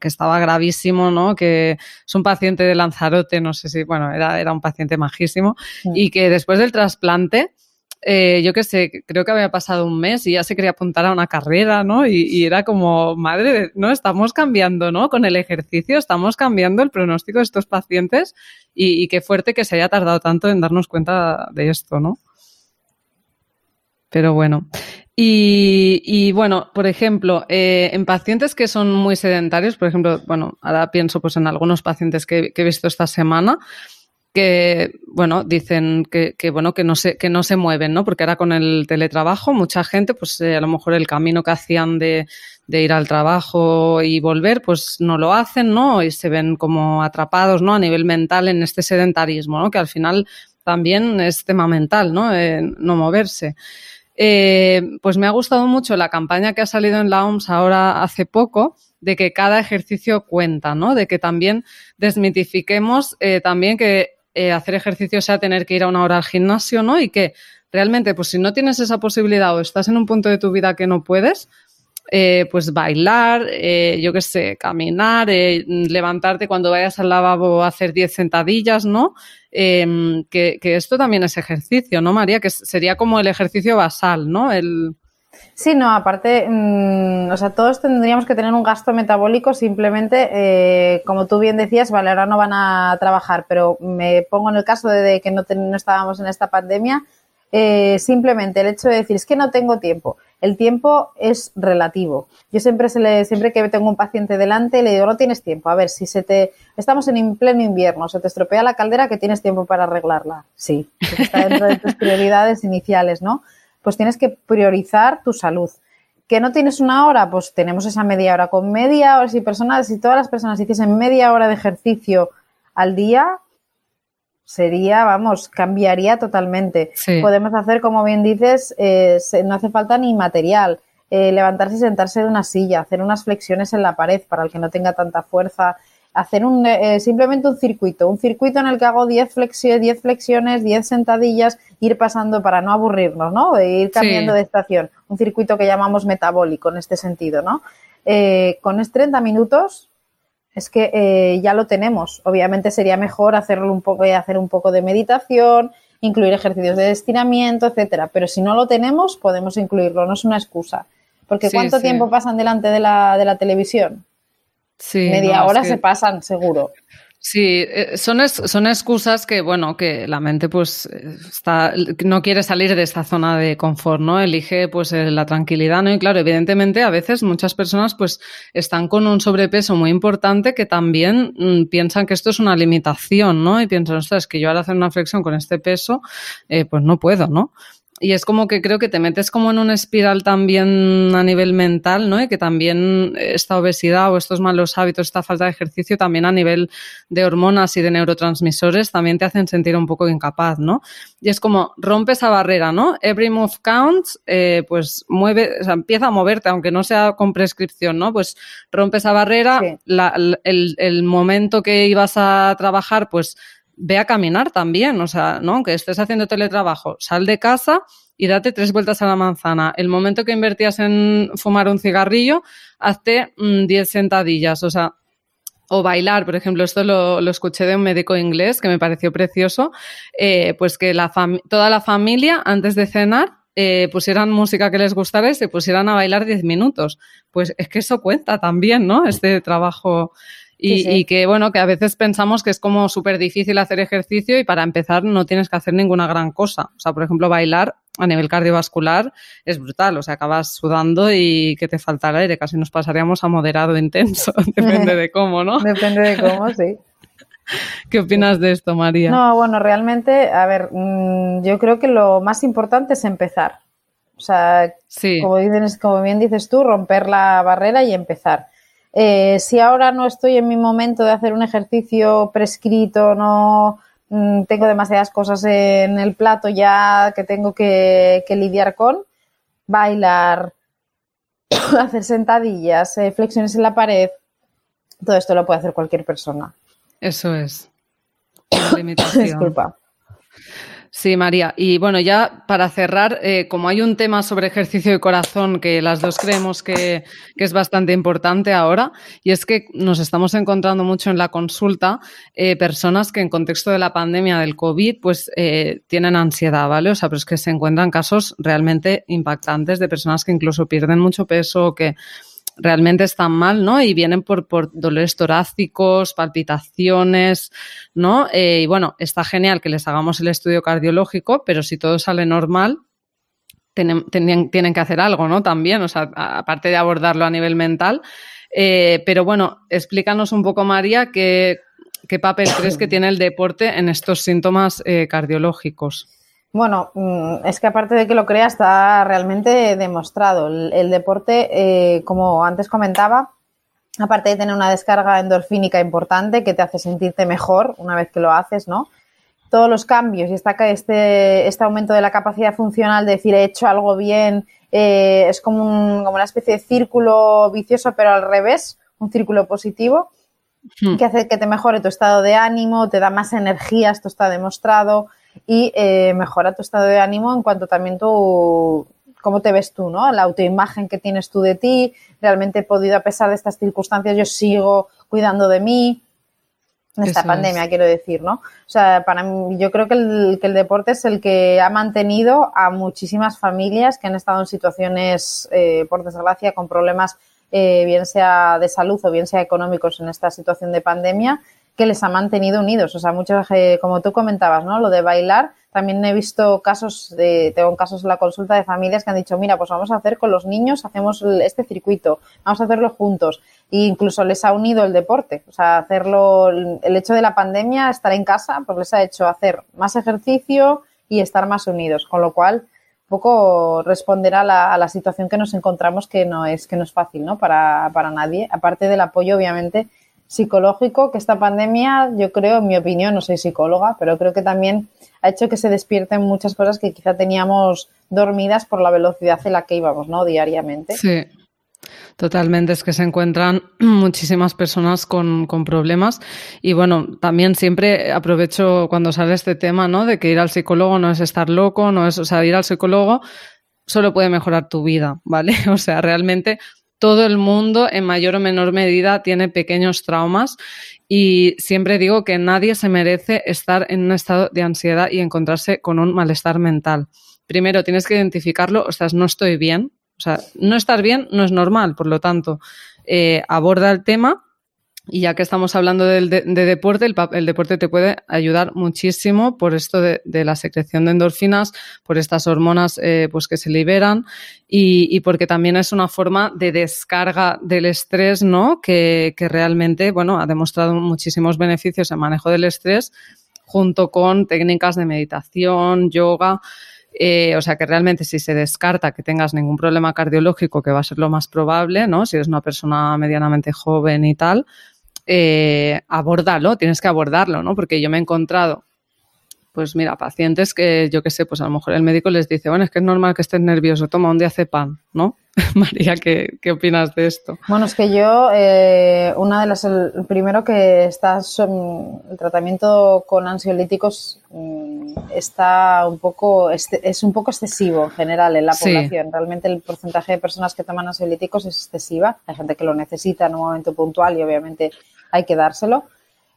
que, estaba gravísimo, ¿no? Que es un paciente de Lanzarote, no sé si, bueno, era, era un paciente majísimo, y que después del trasplante, eh, yo qué sé, creo que había pasado un mes y ya se quería apuntar a una carrera, ¿no? Y, y era como, madre, ¿no? Estamos cambiando, ¿no? Con el ejercicio, estamos cambiando el pronóstico de estos pacientes y, y qué fuerte que se haya tardado tanto en darnos cuenta de esto, ¿no? Pero bueno. Y, bueno, por ejemplo, eh, en pacientes que son muy sedentarios, por ejemplo, bueno, ahora pienso pues en algunos pacientes que, he visto esta semana, que bueno dicen que, que, bueno que no se que no se mueven no porque ahora con el teletrabajo mucha gente pues eh, a lo mejor el camino que hacían de, de, ir al trabajo y volver pues no lo hacen no y se ven como atrapados no a nivel mental en este sedentarismo no que al final también es tema mental no eh, no moverse eh, pues me ha gustado mucho la campaña que ha salido en la OMS ahora hace poco, de que cada ejercicio cuenta, ¿no? De que también desmitifiquemos eh, también que eh, hacer ejercicio sea tener que ir a una hora al gimnasio, ¿no? Y que realmente, pues si no tienes esa posibilidad o estás en un punto de tu vida que no puedes, eh, pues bailar, eh, yo qué sé, caminar, eh, levantarte cuando vayas al lavabo a hacer 10 sentadillas, ¿no? Em, que, que, esto también es ejercicio, ¿no, María? Que sería como el ejercicio basal, ¿no? El... Sí, no, aparte, mmm, o sea, todos tendríamos que tener un gasto metabólico simplemente, eh, como tú bien decías, vale, ahora no van a trabajar, pero me pongo en el caso de que no, no estábamos en esta pandemia, eh, simplemente el hecho de decir, es que no tengo tiempo. El tiempo es relativo. Yo siempre, se le, siempre que tengo un paciente delante le digo, no tienes tiempo. A ver, si se te, estamos en pleno invierno, se te estropea la caldera, que tienes tiempo para arreglarla. Sí, está dentro de tus prioridades iniciales, ¿no? Pues tienes que priorizar tu salud. ¿Que no tienes una hora? Pues tenemos esa media hora. Con media hora, si personas, si todas las personas hiciesen media hora de ejercicio al día, sería, vamos, cambiaría totalmente. Sí. Podemos hacer, como bien dices, eh, no hace falta ni material. Eh, levantarse y sentarse de una silla, hacer unas flexiones en la pared para el que no tenga tanta fuerza, hacer un, eh, simplemente un circuito, un circuito en el que hago 10 flexiones, 10 flexiones, 10 sentadillas, ir pasando para no aburrirnos, ¿no? De ir cambiando sí. de estación. Un circuito que llamamos metabólico en este sentido, ¿no? Eh, con 30 minutos es que eh, ya lo tenemos. Obviamente sería mejor hacerlo un poco, hacer un poco de meditación, incluir ejercicios de estiramiento, etcétera. Pero si no lo tenemos, podemos incluirlo, no es una excusa. Porque sí, ¿cuánto sí. tiempo pasan delante de la, de la televisión? Sí, Media no, hora que... se pasan, seguro. Sí, eh, son, es, son excusas que, bueno, que la mente pues está, no quiere salir de esta zona de confort, ¿no? Elige pues eh, la tranquilidad, ¿no? Y claro, evidentemente a veces muchas personas pues están con un sobrepeso muy importante que también mmm, piensan que esto es una limitación, ¿no? Y piensan, ostras, que yo al hacer una flexión con este peso, eh, pues no puedo, ¿no? Y es como que creo que te metes como en una espiral también a nivel mental, ¿no? Y que también esta obesidad o estos malos hábitos, esta falta de ejercicio, también a nivel de hormonas y de neurotransmisores, también te hacen sentir un poco incapaz, ¿no? Y es como rompe esa barrera, ¿no? Every move counts, eh, pues mueve, o sea, empieza a moverte, aunque no sea con prescripción, ¿no? Pues rompe esa barrera, sí. la, el, el momento que ibas a trabajar, pues ve a caminar también, o sea, ¿no? Aunque estés haciendo teletrabajo, sal de casa y date tres vueltas a la manzana. El momento que invertías en fumar un cigarrillo, hazte 10 mmm, sentadillas, o sea, o bailar, por ejemplo, esto lo, lo, escuché de un médico inglés que me pareció precioso, eh, pues que toda la familia antes de cenar eh, pusieran música que les gustara y se pusieran a bailar 10 minutos. Pues es que eso cuenta también, ¿no? Este trabajo y, sí, sí. y, que, bueno, que a veces pensamos que es como súper difícil hacer ejercicio y para empezar no tienes que hacer ninguna gran cosa. O sea, por ejemplo, bailar a nivel cardiovascular es brutal. O sea, acabas sudando y que te falta el aire. Casi nos pasaríamos a moderado intenso. Depende de cómo, ¿no? Depende de cómo, sí. ¿Qué opinas de esto, María? No, bueno, realmente, a ver, mmm, yo creo que lo más importante es empezar. O sea, sí. como, dices, como bien dices tú, romper la barrera y empezar. Eh, si ahora no estoy en mi momento de hacer un ejercicio prescrito, no mmm, tengo demasiadas cosas en el plato ya que tengo que, que lidiar con, bailar, hacer sentadillas, eh, flexiones en la pared, todo esto lo puede hacer cualquier persona. Eso es. limitación. Disculpa. Sí, María. Y bueno, ya para cerrar, eh, como hay un tema sobre ejercicio de corazón que las dos creemos que, es bastante importante ahora, y es que nos estamos encontrando mucho en la consulta eh, personas que en contexto de la pandemia del COVID, pues eh, tienen ansiedad, ¿vale? O sea, pero es que se encuentran casos realmente impactantes de personas que incluso pierden mucho peso o que realmente están mal, ¿no? Y vienen por, dolores torácicos, palpitaciones, ¿no? Eh, y bueno, está genial que les hagamos el estudio cardiológico, pero si todo sale normal, tienen, que hacer algo, ¿no? También, o sea, aparte de abordarlo a nivel mental. Eh, pero bueno, explícanos un poco, María, qué, qué papel crees que tiene el deporte en estos síntomas eh, cardiológicos. Bueno, mm, es que aparte de que lo crea, está realmente demostrado. El, el deporte, eh, como antes comentaba, aparte de tener una descarga endorfínica importante que te hace sentirte mejor una vez que lo haces, ¿no? Todos los cambios y esta, este, este aumento de la capacidad funcional de decir he hecho algo bien, eh, es como, un, como una especie de círculo vicioso, pero al revés, un círculo positivo, hmm. que hace que te mejore tu estado de ánimo, te da más energía, esto está demostrado y eh, mejora tu estado de ánimo en cuanto también tu cómo te ves tú, ¿no? La autoimagen que tienes tú de ti, realmente he podido, a pesar de estas circunstancias, yo sigo cuidando de mí. En esta pandemia, quiero decir, ¿no? O sea, para mí, yo creo que el, que el, deporte es el que ha mantenido a muchísimas familias que han estado en situaciones, eh, por desgracia, con problemas, eh, bien sea de salud o bien sea económicos en esta situación de pandemia, que les ha mantenido unidos. O sea, muchas, eh, como tú comentabas, ¿no? Lo de bailar, también he visto casos de, tengo casos en la consulta de familias que han dicho, mira, pues vamos a hacer con los niños, hacemos este circuito, vamos a hacerlo juntos. E incluso les ha unido el deporte. O sea, hacerlo, el hecho de la pandemia, estar en casa, pues les ha hecho hacer más ejercicio y estar más unidos. Con lo cual, poco responder a la, a la situación que nos encontramos que no es, que no es fácil, ¿no? Para, para nadie. Aparte del apoyo, obviamente, psicológico que esta pandemia, yo creo, en mi opinión, no soy psicóloga, pero creo que también ha hecho que se despierten muchas cosas que quizá teníamos dormidas por la velocidad en la que íbamos, ¿no? Diariamente. Sí. Totalmente, es que se encuentran muchísimas personas con, con, problemas y bueno, también siempre aprovecho cuando sale este tema, ¿no? De que ir al psicólogo no es estar loco, no es, o sea, ir al psicólogo solo puede mejorar tu vida, ¿vale? O sea, realmente todo el mundo en mayor o menor medida tiene pequeños traumas y siempre digo que nadie se merece estar en un estado de ansiedad y encontrarse con un malestar mental. Primero tienes que identificarlo, o sea, no estoy bien, o sea, no estar bien no es normal, por lo tanto, eh, aborda el tema y ya que estamos hablando de, deporte, el, deporte te puede ayudar muchísimo por esto de, la secreción de endorfinas, por estas hormonas eh, pues que se liberan y, porque también es una forma de descarga del estrés, ¿no? Que, que realmente, bueno, ha demostrado muchísimos beneficios en manejo del estrés junto con técnicas de meditación, yoga. Eh, o sea que realmente si se descarta que tengas ningún problema cardiológico, que va a ser lo más probable, ¿no? Si eres una persona medianamente joven y tal, eh, abórdalo, tienes que abordarlo, ¿no? Porque yo me he encontrado, pues mira, pacientes que yo qué sé, pues a lo mejor el médico les dice, bueno, es que es normal que estés nervioso, toma un día pan, ¿no? María, ¿qué, ¿qué, opinas de esto? Bueno, es que yo, eh, una de las, el primero que está, el tratamiento con ansiolíticos mm, está un poco, es un poco excesivo en general en la población. Realmente el porcentaje de personas que toman ansiolíticos es excesiva. Hay gente que lo necesita en un momento puntual y obviamente hay que dárselo.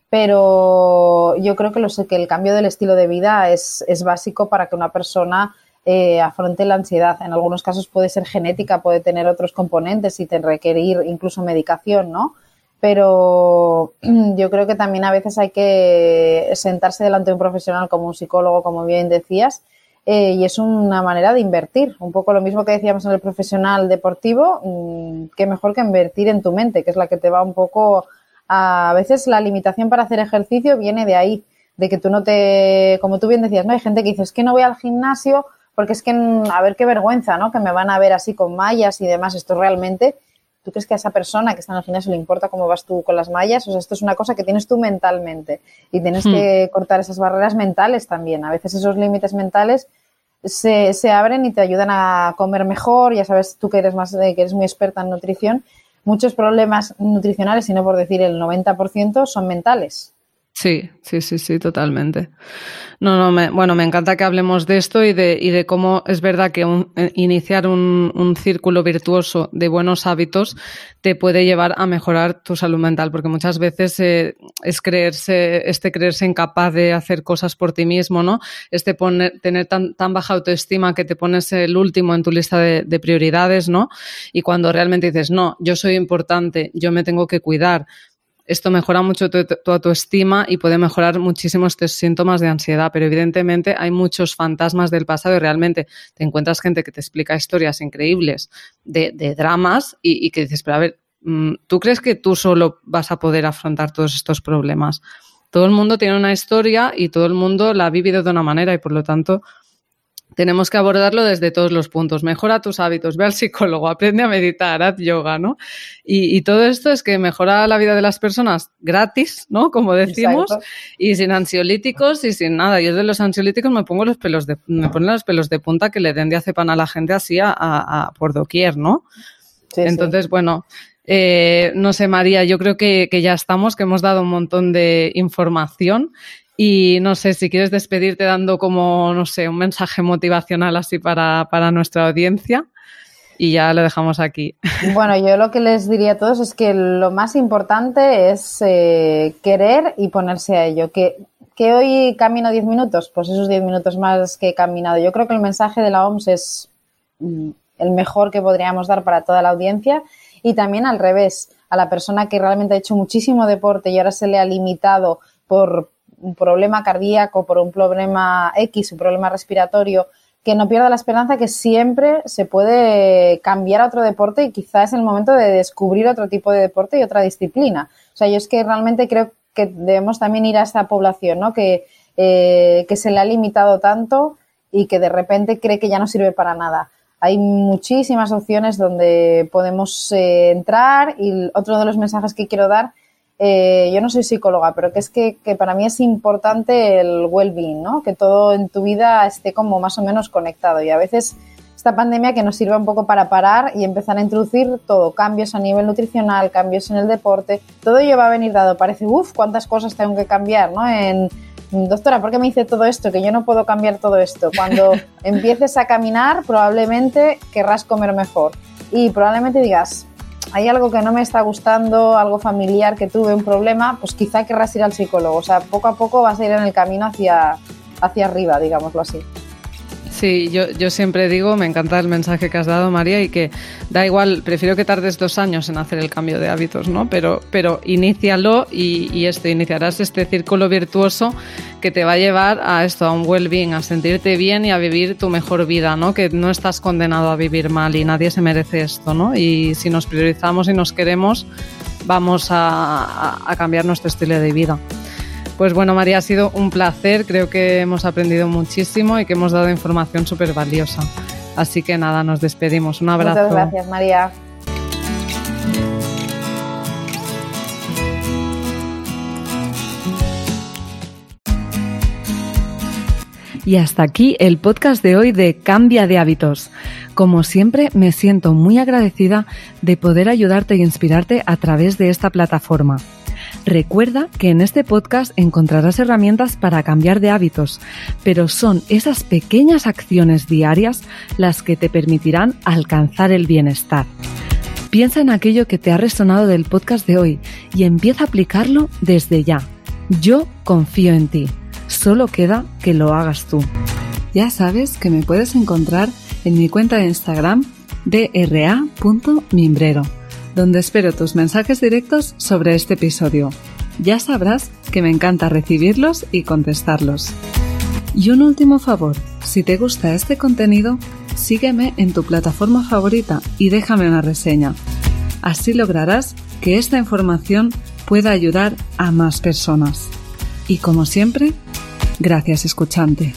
Pero yo creo que, lo sé, que el cambio del estilo de vida es, es básico para que una persona eh, afronte la ansiedad. En algunos casos puede ser genética, puede tener otros componentes y te requerir incluso medicación, ¿no? Pero yo creo que también a veces hay que sentarse delante de un profesional como un psicólogo, como bien decías, eh, y es una manera de invertir. Un poco lo mismo que decíamos en el profesional deportivo, mm, que mejor que invertir en tu mente, que es la que te va un poco a, veces la limitación para hacer ejercicio viene de ahí, de que tú no te, como tú bien decías, no hay gente que dice, es que no voy al gimnasio porque es que, a ver qué vergüenza, ¿no? Que me van a ver así con mallas y demás. Esto realmente, ¿tú crees que a esa persona que está en el gimnasio le importa cómo vas tú con las mallas? O sea, esto es una cosa que tienes tú mentalmente y tienes que hmm. cortar esas barreras mentales también. A veces esos límites mentales se, se, abren y te ayudan a comer mejor. Ya sabes, tú que eres, más, que eres muy experta en nutrición, muchos problemas nutricionales, si no por decir el 90%, son mentales. Sí, sí, sí, sí, totalmente. No, no, me, bueno, me encanta que hablemos de esto y de, y de cómo es verdad que eh, iniciar un, un, círculo virtuoso de buenos hábitos te puede llevar a mejorar tu salud mental, porque muchas veces eh, es creerse, este creerse incapaz de hacer cosas por ti mismo, ¿no? Este poner, tener tan, tan baja autoestima que te pones el último en tu lista de, de prioridades, ¿no? Y cuando realmente dices, no, yo soy importante, yo me tengo que cuidar, esto mejora mucho tu, autoestima y puede mejorar muchísimo estos síntomas de ansiedad, pero evidentemente hay muchos fantasmas del pasado y realmente te encuentras gente que te explica historias increíbles de, dramas y, y, que dices, pero a ver, mm, ¿tú crees que tú solo vas a poder afrontar todos estos problemas? Todo el mundo tiene una historia y todo el mundo la ha vivido de una manera y por lo tanto tenemos que abordarlo desde todos los puntos. Mejora tus hábitos, ve al psicólogo, aprende a meditar, haz yoga, ¿no? Y, todo esto es que mejora la vida de las personas gratis, ¿no? Como decimos, y sin ansiolíticos y sin nada. Yo de los ansiolíticos me pongo los pelos de, me ponen los pelos de punta que le den diazepam a la gente así a, por doquier, ¿no? Entonces, bueno, eh, no sé, María, yo creo que, que, ya estamos, que hemos dado un montón de información Y no sé si quieres despedirte dando como, no sé, un mensaje motivacional así para, para nuestra audiencia y ya lo dejamos aquí. Bueno, yo lo que les diría a todos es que lo más importante es eh, querer y ponerse a ello. Que, que hoy camino 10 minutos, pues esos 10 minutos más que he caminado. Yo creo que el mensaje de la OMS es mm, el mejor que podríamos dar para toda la audiencia y también al revés, a la persona que realmente ha hecho muchísimo deporte y ahora se le ha limitado por un problema cardíaco, por un problema X, un problema respiratorio, que no pierda la esperanza que siempre se puede cambiar a otro deporte y quizás es el momento de descubrir otro tipo de deporte y otra disciplina. O sea, yo es que realmente creo que debemos también ir a esta población, ¿no? Que, eh, que se le ha limitado tanto y que de repente cree que ya no sirve para nada. Hay muchísimas opciones donde podemos eh, entrar y otro de los mensajes que quiero dar eh, yo no soy psicóloga, pero que es que, para mí es importante el well-being, ¿no? Que todo en tu vida esté como más o menos conectado. Y a veces esta pandemia que nos sirva un poco para parar y empezar a introducir todo, cambios a nivel nutricional, cambios en el deporte, todo ello va a venir dado. Parece, uff, cuántas cosas tengo que cambiar, ¿no? En, doctora, ¿por qué me hice todo esto? Que yo no puedo cambiar todo esto. Cuando empieces a caminar, probablemente querrás comer mejor. Y probablemente digas, hay algo que no me está gustando, algo familiar que tuve, un problema, pues quizá querrás ir al psicólogo. O sea, poco a poco vas a ir en el camino hacia, hacia arriba, digámoslo así. Sí, yo, yo siempre digo, me encanta el mensaje que has dado, María, y que da igual, prefiero que tardes dos años en hacer el cambio de hábitos, ¿no? Pero, pero inícialo y, y esto, iniciarás este círculo virtuoso que te va a llevar a esto, a un well-being, a sentirte bien y a vivir tu mejor vida, ¿no? Que no estás condenado a vivir mal y nadie se merece esto, ¿no? Y si nos priorizamos y nos queremos, vamos a, a cambiar nuestro estilo de vida. Pues bueno, María, ha sido un placer. Creo que hemos aprendido muchísimo y que hemos dado información súper valiosa. Así que nada, nos despedimos. Un abrazo. Muchas gracias, María. Y hasta aquí el podcast de hoy de Cambia de hábitos. Como siempre, me siento muy agradecida de poder ayudarte e inspirarte a través de esta plataforma. Recuerda que en este podcast encontrarás herramientas para cambiar de hábitos, pero son esas pequeñas acciones diarias las que te permitirán alcanzar el bienestar. Piensa en aquello que te ha resonado del podcast de hoy y empieza a aplicarlo desde ya. Yo confío en ti. Solo queda que lo hagas tú. Ya sabes que me puedes encontrar en mi cuenta de Instagram dra.mimbrero donde espero tus mensajes directos sobre este episodio. Ya sabrás que me encanta recibirlos y contestarlos. Y un último favor, si te gusta este contenido, sígueme en tu plataforma favorita y déjame una reseña. Así lograrás que esta información pueda ayudar a más personas. Y como siempre, gracias escuchante.